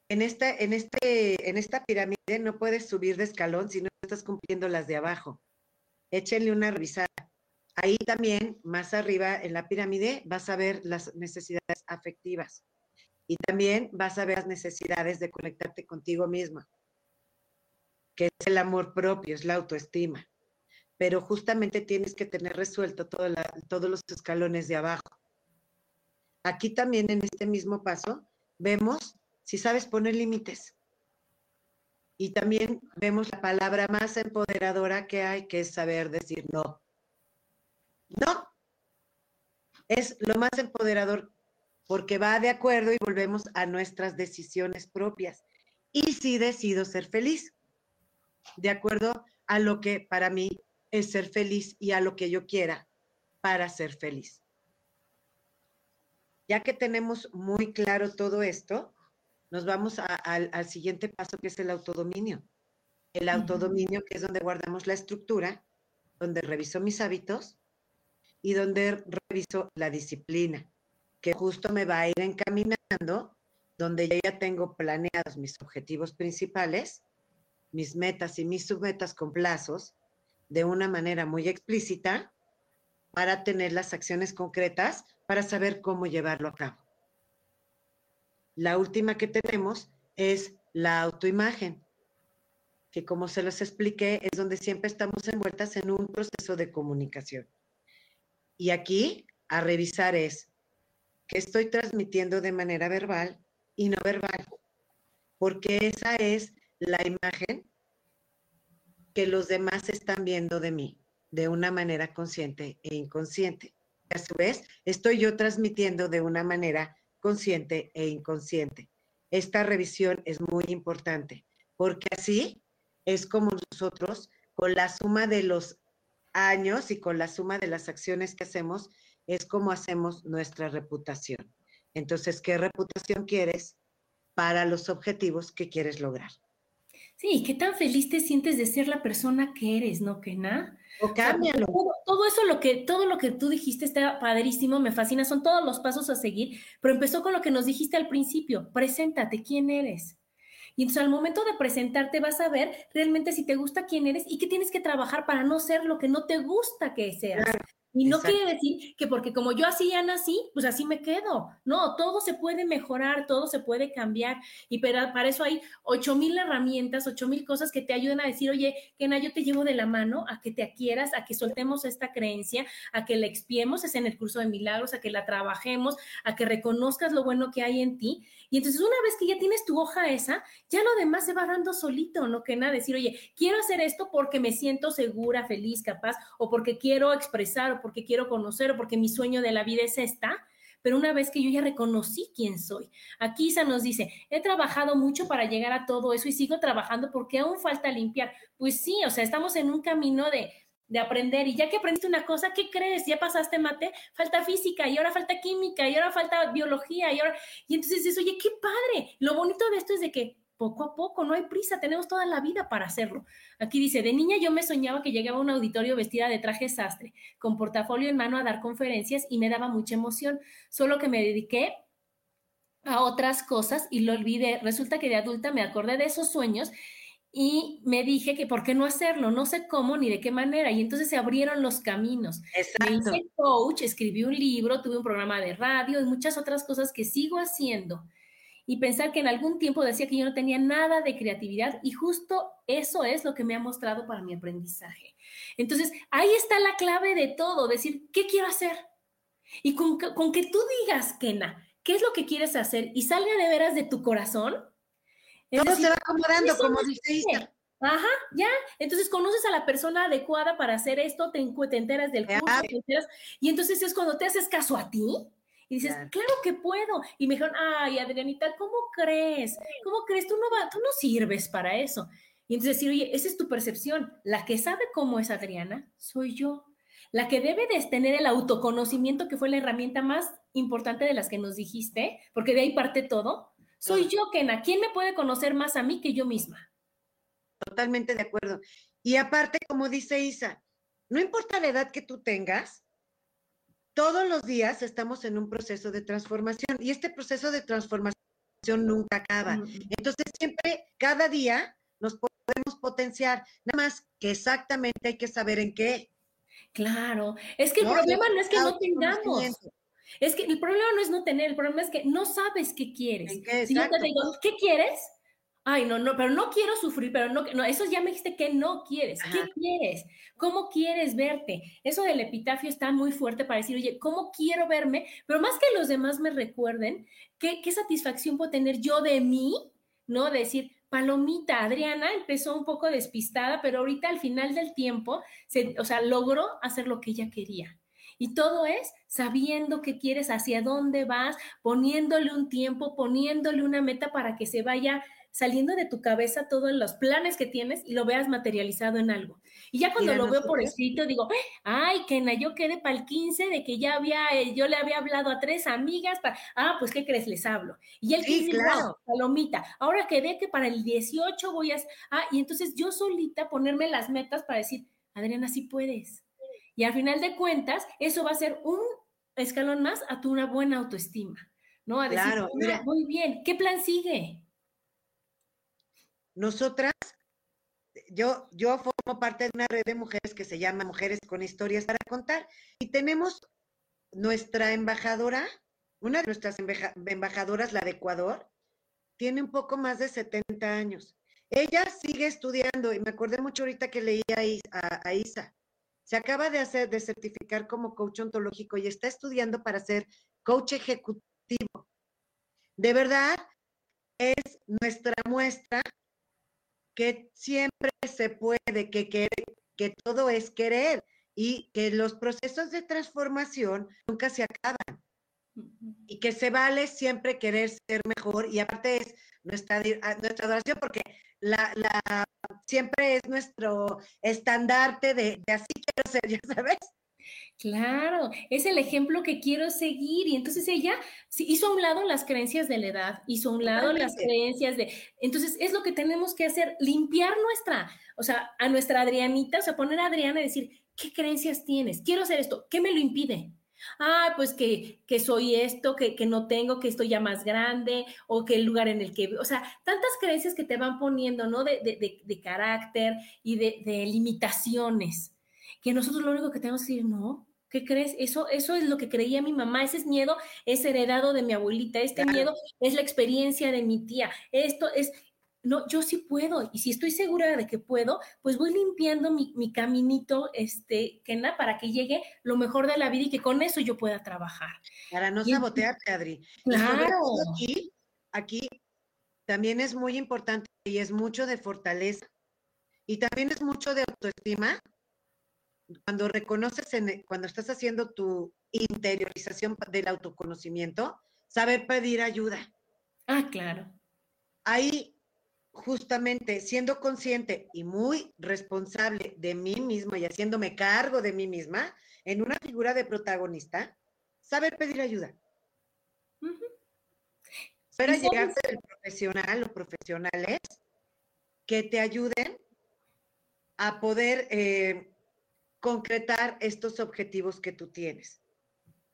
en esta, en, este, en esta pirámide no puedes subir de escalón si no estás cumpliendo las de abajo échenle una revisada. Ahí también, más arriba en la pirámide, vas a ver las necesidades afectivas y también vas a ver las necesidades de conectarte contigo misma, que es el amor propio, es la autoestima. Pero justamente tienes que tener resuelto todos los escalones de abajo. Aquí también en este mismo paso vemos si sabes poner límites. Y también vemos la palabra más empoderadora que hay, que es saber decir no. No. Es lo más empoderador porque va de acuerdo y volvemos a nuestras decisiones propias. Y si decido ser feliz, de acuerdo a lo que para mí es ser feliz y a lo que yo quiera para ser feliz. Ya que tenemos muy claro todo esto, nos vamos al siguiente paso que es el autodominio. El autodominio que es donde guardamos la estructura, donde reviso mis hábitos y donde reviso la disciplina, que justo me va a ir encaminando, donde yo ya tengo planeados mis objetivos principales, mis metas y mis submetas con plazos, de una manera muy explícita, para tener las acciones concretas, para saber cómo llevarlo a cabo. La última que tenemos es la autoimagen, que como se los expliqué, es donde siempre estamos envueltas en un proceso de comunicación. Y aquí a revisar es que estoy transmitiendo de manera verbal y no verbal, porque esa es la imagen que los demás están viendo de mí de una manera consciente e inconsciente. A su vez, estoy yo transmitiendo de una manera consciente e inconsciente. Esta revisión es muy importante porque así es como nosotros, con la suma de los años y con la suma de las acciones que hacemos, es como hacemos nuestra reputación. Entonces, ¿qué reputación quieres para los objetivos que quieres lograr? Sí, qué tan feliz te sientes de ser la persona que eres, ¿no, Kena? O cámbialo. Todo, eso, lo que, todo lo que tú dijiste está padrísimo, me fascina, son todos los pasos a seguir, pero empezó con lo que nos dijiste al principio, preséntate, ¿quién eres? Y entonces al momento de presentarte vas a ver realmente si te gusta quién eres y qué tienes que trabajar para no ser lo que no te gusta que seas. Y no quiere decir que porque como yo así ya nací, pues así me quedo. No, todo se puede mejorar, todo se puede cambiar. Y para, para eso hay ocho mil herramientas, ocho mil cosas que te ayudan a decir, oye, Kena, yo te llevo de la mano a que te adquieras, a que soltemos esta creencia, a que la expiemos, es en el curso de milagros, a que la trabajemos, a que reconozcas lo bueno que hay en ti. Y entonces una vez que ya tienes tu hoja esa, ya lo demás se va dando solito, ¿no? Nada, decir, oye, quiero hacer esto porque me siento segura, feliz, capaz, o porque quiero expresar, porque quiero conocer, o porque mi sueño de la vida es esta. Pero una vez que yo ya reconocí quién soy, aquí Isa nos dice, he trabajado mucho para llegar a todo eso y sigo trabajando porque aún falta limpiar. Pues sí, o sea, estamos en un camino de, de aprender. Y ya que aprendiste una cosa, ¿qué crees? Ya pasaste mate, falta física y ahora falta química y ahora falta biología y ahora... Y entonces dices, oye, qué padre. Lo bonito de esto es de que poco a poco, no hay prisa, tenemos toda la vida para hacerlo. Aquí dice, de niña yo me soñaba que llegaba a un auditorio vestida de traje sastre, con portafolio en mano a dar conferencias y me daba mucha emoción, solo que me dediqué a otras cosas y lo olvidé. Resulta que de adulta me acordé de esos sueños y me dije que por qué no hacerlo, no sé cómo ni de qué manera, y entonces se abrieron los caminos. Exacto. Me hice coach, escribí un libro, tuve un programa de radio y muchas otras cosas que sigo haciendo. Y pensar que en algún tiempo decía que yo no tenía nada de creatividad y justo eso es lo que me ha mostrado para mi aprendizaje. Entonces, ahí está la clave de todo, decir, ¿qué quiero hacer? Y con, con que tú digas, Kena, ¿qué es lo que quieres hacer? Y salga de veras de tu corazón, todo se va acomodando, como dice Isa. Ajá, ya. Entonces conoces a la persona adecuada para hacer esto, te, enteras del curso, y entonces es cuando te haces caso a ti y dices, claro, que puedo. Y me dijeron, ay, Adrianita, ¿cómo crees? ¿Cómo crees? Tú no, va, tú no sirves para eso. Y entonces decir, oye, esa es tu percepción. La que sabe cómo es Adriana, soy yo. La que debe de tener el autoconocimiento, que fue la herramienta más importante de las que nos dijiste, porque de ahí parte todo, soy yo, Kena. ¿Quién me puede conocer más a mí que yo misma? Totalmente de acuerdo. Y aparte, como dice Isa, no importa la edad que tú tengas, todos los días estamos en un proceso de transformación y este proceso de transformación nunca acaba. Entonces, siempre, cada día nos podemos potenciar, nada más que exactamente hay que saber en qué. Claro, es que el problema no es que no tengamos. Es que el problema no es no tener, el problema es que no sabes qué quieres. si yo te digo, ¿qué quieres? Ay, no, no, pero no quiero sufrir, pero no, no, eso ya me dijiste que no quieres. ¿Qué quieres? ¿Cómo quieres verte? Eso del epitafio está muy fuerte para decir, oye, ¿cómo quiero verme? Pero más que los demás me recuerden, ¿qué, qué satisfacción puedo tener yo de mí? ¿No? De decir, palomita. Adriana empezó un poco despistada, pero ahorita al final del tiempo, se, o sea, logró hacer lo que ella quería. Y todo es sabiendo qué quieres, hacia dónde vas, poniéndole un tiempo, poniéndole una meta para que se vaya saliendo de tu cabeza todos los planes que tienes y lo veas materializado en algo. Y ya cuando lo veo por escrito, digo, ay, Kena, yo quedé para el 15 de que ya había, eh, yo le había hablado a tres amigas, para, ah, pues, ¿qué crees? Les hablo. Y el 15, claro. palomita, ahora quedé que para el 18 voy a, ah, y entonces yo solita ponerme las metas para decir, Adriana, sí puedes. Y al final de cuentas, eso va a ser un escalón más a tu una buena autoestima, ¿no? A decir, claro, mira, muy bien, ¿qué plan sigue? Nosotras, yo, yo formo parte de una red de mujeres que se llama Mujeres con Historias para Contar y tenemos nuestra embajadora, una de nuestras embajadoras, la de Ecuador, tiene un poco más de 70 años. Ella sigue estudiando y me acordé mucho ahorita que leía a, Isa. Se acaba de hacer, de certificar como coach ontológico y está estudiando para ser coach ejecutivo. De verdad, es nuestra muestra que siempre se puede, que, que, que todo es querer y que los procesos de transformación nunca se acaban y que se vale siempre querer ser mejor y aparte es nuestra, ah, nuestra adoración porque la, la, siempre es nuestro estandarte de, de así quiero ser, ya sabes. Claro, es el ejemplo que quiero seguir. Y entonces ella hizo a un lado las creencias de la edad, hizo a un lado las creencias de... Entonces es lo que tenemos que hacer, limpiar nuestra, o sea, a nuestra Adrianita, o sea, poner a Adriana y decir, ¿qué creencias tienes? Quiero hacer esto, ¿qué me lo impide? Ah, pues que, que soy esto, que, que, no tengo, que estoy ya más grande, o que el lugar en el que, o sea, tantas creencias que te van poniendo, ¿no? De, de, de carácter y de, limitaciones, que nosotros lo único que tenemos que decir, no, ¿Qué crees? Eso, eso es lo que creía mi mamá, ese es miedo, es heredado de mi abuelita, este miedo es la experiencia de mi tía, esto es, no, yo sí puedo, y si estoy segura de que puedo, pues voy limpiando mi, mi caminito, este, Kena, para que llegue lo mejor de la vida y que con eso yo pueda trabajar. Para no sabotearte, Adri. Claro. Aquí, aquí también es muy importante y es mucho de fortaleza y también es mucho de autoestima cuando reconoces, en, cuando estás haciendo tu interiorización del autoconocimiento, saber pedir ayuda. Ah, claro. Ahí, justamente, siendo consciente y muy responsable de mí misma y haciéndome cargo de mí misma, en una figura de protagonista, saber pedir ayuda. Para llegar del profesional o profesionales que te ayuden a poder eh, concretar estos objetivos que tú tienes.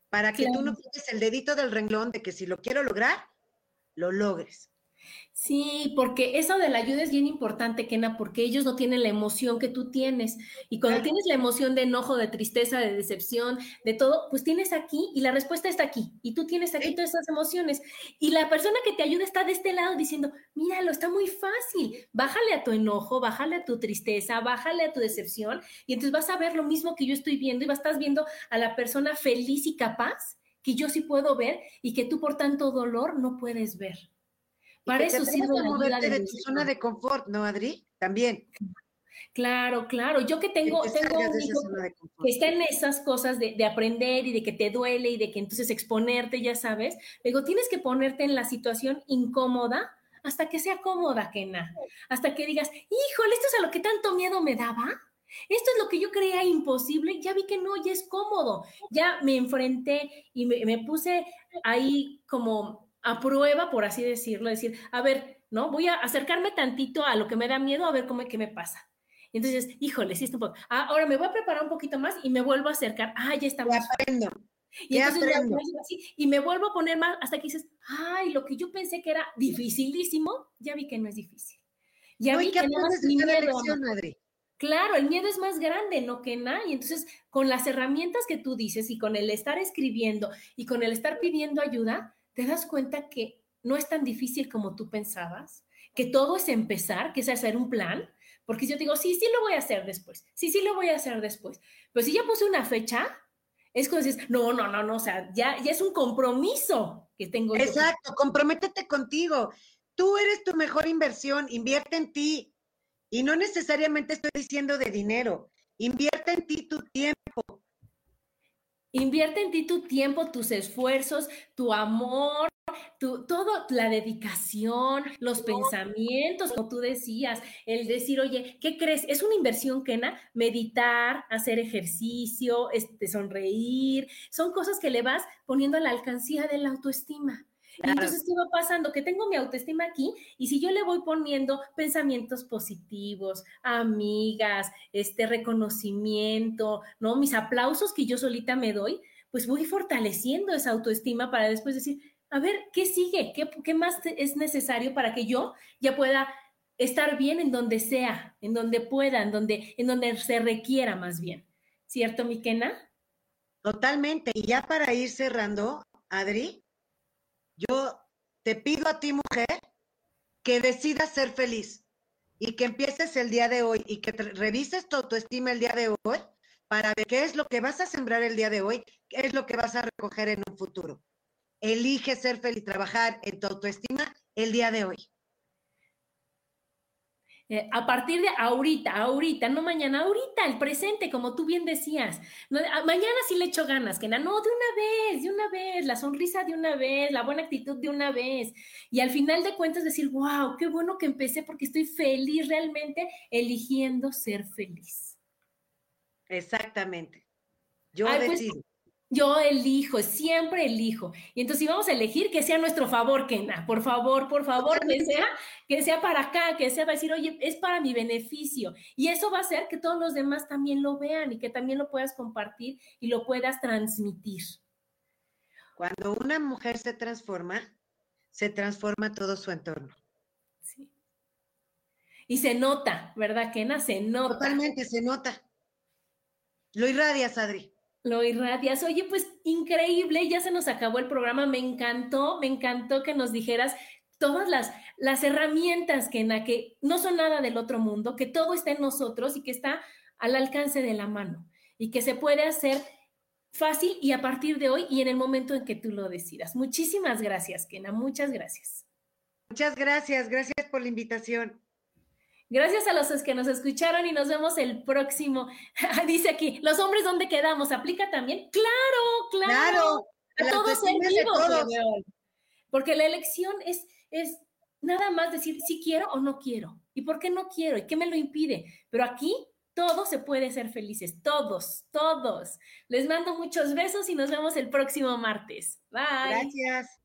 Para que tú no quites el dedito del renglón de que si lo quiero lograr, lo logres. Sí, porque eso de la ayuda es bien importante, Kena, porque ellos no tienen la emoción que tú tienes. Y cuando tienes la emoción de enojo, de tristeza, de decepción, de todo, pues tienes aquí y la respuesta está aquí. Y tú tienes aquí todas esas emociones. Y la persona que te ayuda está de este lado diciendo, míralo, está muy fácil. Bájale a tu enojo, bájale a tu tristeza, bájale a tu decepción. Y entonces vas a ver lo mismo que yo estoy viendo y vas a estar viendo a la persona feliz y capaz que yo sí puedo ver y que tú por tanto dolor no puedes ver. Para eso sirve la moverte de, tu zona de confort, ¿no, Adri? También. Claro, claro. Yo que tengo, tengo un hijo que está en esas cosas de, de, aprender y de que te duele y de que entonces exponerte, ya sabes. digo, tienes que ponerte en la situación incómoda hasta que sea cómoda, Kena. Hasta que digas, híjole, esto es a lo que tanto miedo me daba. Esto es lo que yo creía imposible. Ya vi que no, ya es cómodo. Ya me enfrenté y me, me puse ahí como a prueba, por así decirlo, decir, a ver, ¿no? Voy a acercarme tantito a lo que me da miedo, a ver cómo, qué me pasa. entonces, híjole, sí está un poco. Ah, ahora me voy a preparar un poquito más y me vuelvo a acercar. Ah, ya estamos. Ya aprendo. Y entonces así, y me vuelvo a poner más hasta que dices, ay, lo que yo pensé que era dificilísimo, ya vi que no es difícil. Ya vi que no es mi miedo. Claro, el miedo es más grande, ¿no? Que nada. Y entonces, con las herramientas que tú dices y con el estar escribiendo y con el estar pidiendo ayuda, te das cuenta que no es tan difícil como tú pensabas, que todo es empezar, que es hacer un plan, porque yo digo, sí, sí lo voy a hacer después, sí, sí lo voy a hacer después, pero si ya puse una fecha, es como dices, no, no, no, no, o sea, ya, ya es un compromiso que tengo. Exacto, comprométete contigo. tú eres tu mejor inversión, invierte en ti. Y no necesariamente estoy diciendo de dinero, invierte en ti tu tiempo. Invierte en ti tu tiempo, tus esfuerzos, tu amor, tu, todo, la dedicación, los pensamientos, como tú decías, el decir, oye, ¿qué crees? Es una inversión, Kena, meditar, hacer ejercicio, este, sonreír, son cosas que le vas poniendo a la alcancía de la autoestima. Y entonces, ¿qué va pasando? Que tengo mi autoestima aquí y si yo le voy poniendo pensamientos positivos, amigas, este reconocimiento, ¿no? Mis aplausos que yo solita me doy, pues voy fortaleciendo esa autoestima para después decir, a ver, ¿qué sigue? ¿Qué, qué más es necesario para que yo ya pueda estar bien en donde sea, en donde pueda, en donde, en donde se requiera más bien? ¿Cierto, Miquena? Totalmente. Y ya para ir cerrando, Adri, yo te pido a ti, mujer, que decidas ser feliz y que empieces el día de hoy y que revises tu autoestima el día de hoy para ver qué es lo que vas a sembrar el día de hoy, qué es lo que vas a recoger en un futuro. Elige ser feliz, trabajar en tu autoestima el día de hoy. Eh, a partir de ahorita, ahorita, no mañana, ahorita, el presente, como tú bien decías. mañana sí le echo ganas, que no, de una vez, de una vez, la sonrisa de una vez, la buena actitud de una vez. Y al final de cuentas decir, wow, qué bueno que empecé porque estoy feliz realmente eligiendo ser feliz. Exactamente. Yo pues, decido. Yo elijo, siempre elijo. Y entonces si vamos a elegir que sea a nuestro favor, Kena, por favor, por favor, que sea, que sea para acá, que sea para decir, oye, es para mi beneficio. Y eso va a hacer que todos los demás también lo vean y que también lo puedas compartir y lo puedas transmitir. Cuando una mujer se transforma, se transforma todo su entorno. Sí. Y se nota, ¿verdad, Kena? Se nota. Totalmente, se nota. Lo irradias, Adri. Lo irradias. Oye, pues increíble, ya se nos acabó el programa. Me encantó, me encantó que nos dijeras todas las, las herramientas que, en que no son nada del otro mundo, que todo está en nosotros y que está al alcance de la mano y que se puede hacer fácil y a partir de hoy y en el momento en que tú lo decidas. Muchísimas gracias, Kena, muchas gracias. Muchas gracias, gracias por la invitación. Gracias a los que nos escucharon y nos vemos el próximo. Dice aquí, los hombres, ¿dónde quedamos? ¿Aplica también? Claro, claro. A todos en vivo, Porque la elección es, es nada más decir si quiero o no quiero. ¿Y por qué no quiero? ¿Y qué me lo impide? Pero aquí todos se puede ser felices, todos, todos. Les mando muchos besos y nos vemos el próximo martes. Bye. Gracias.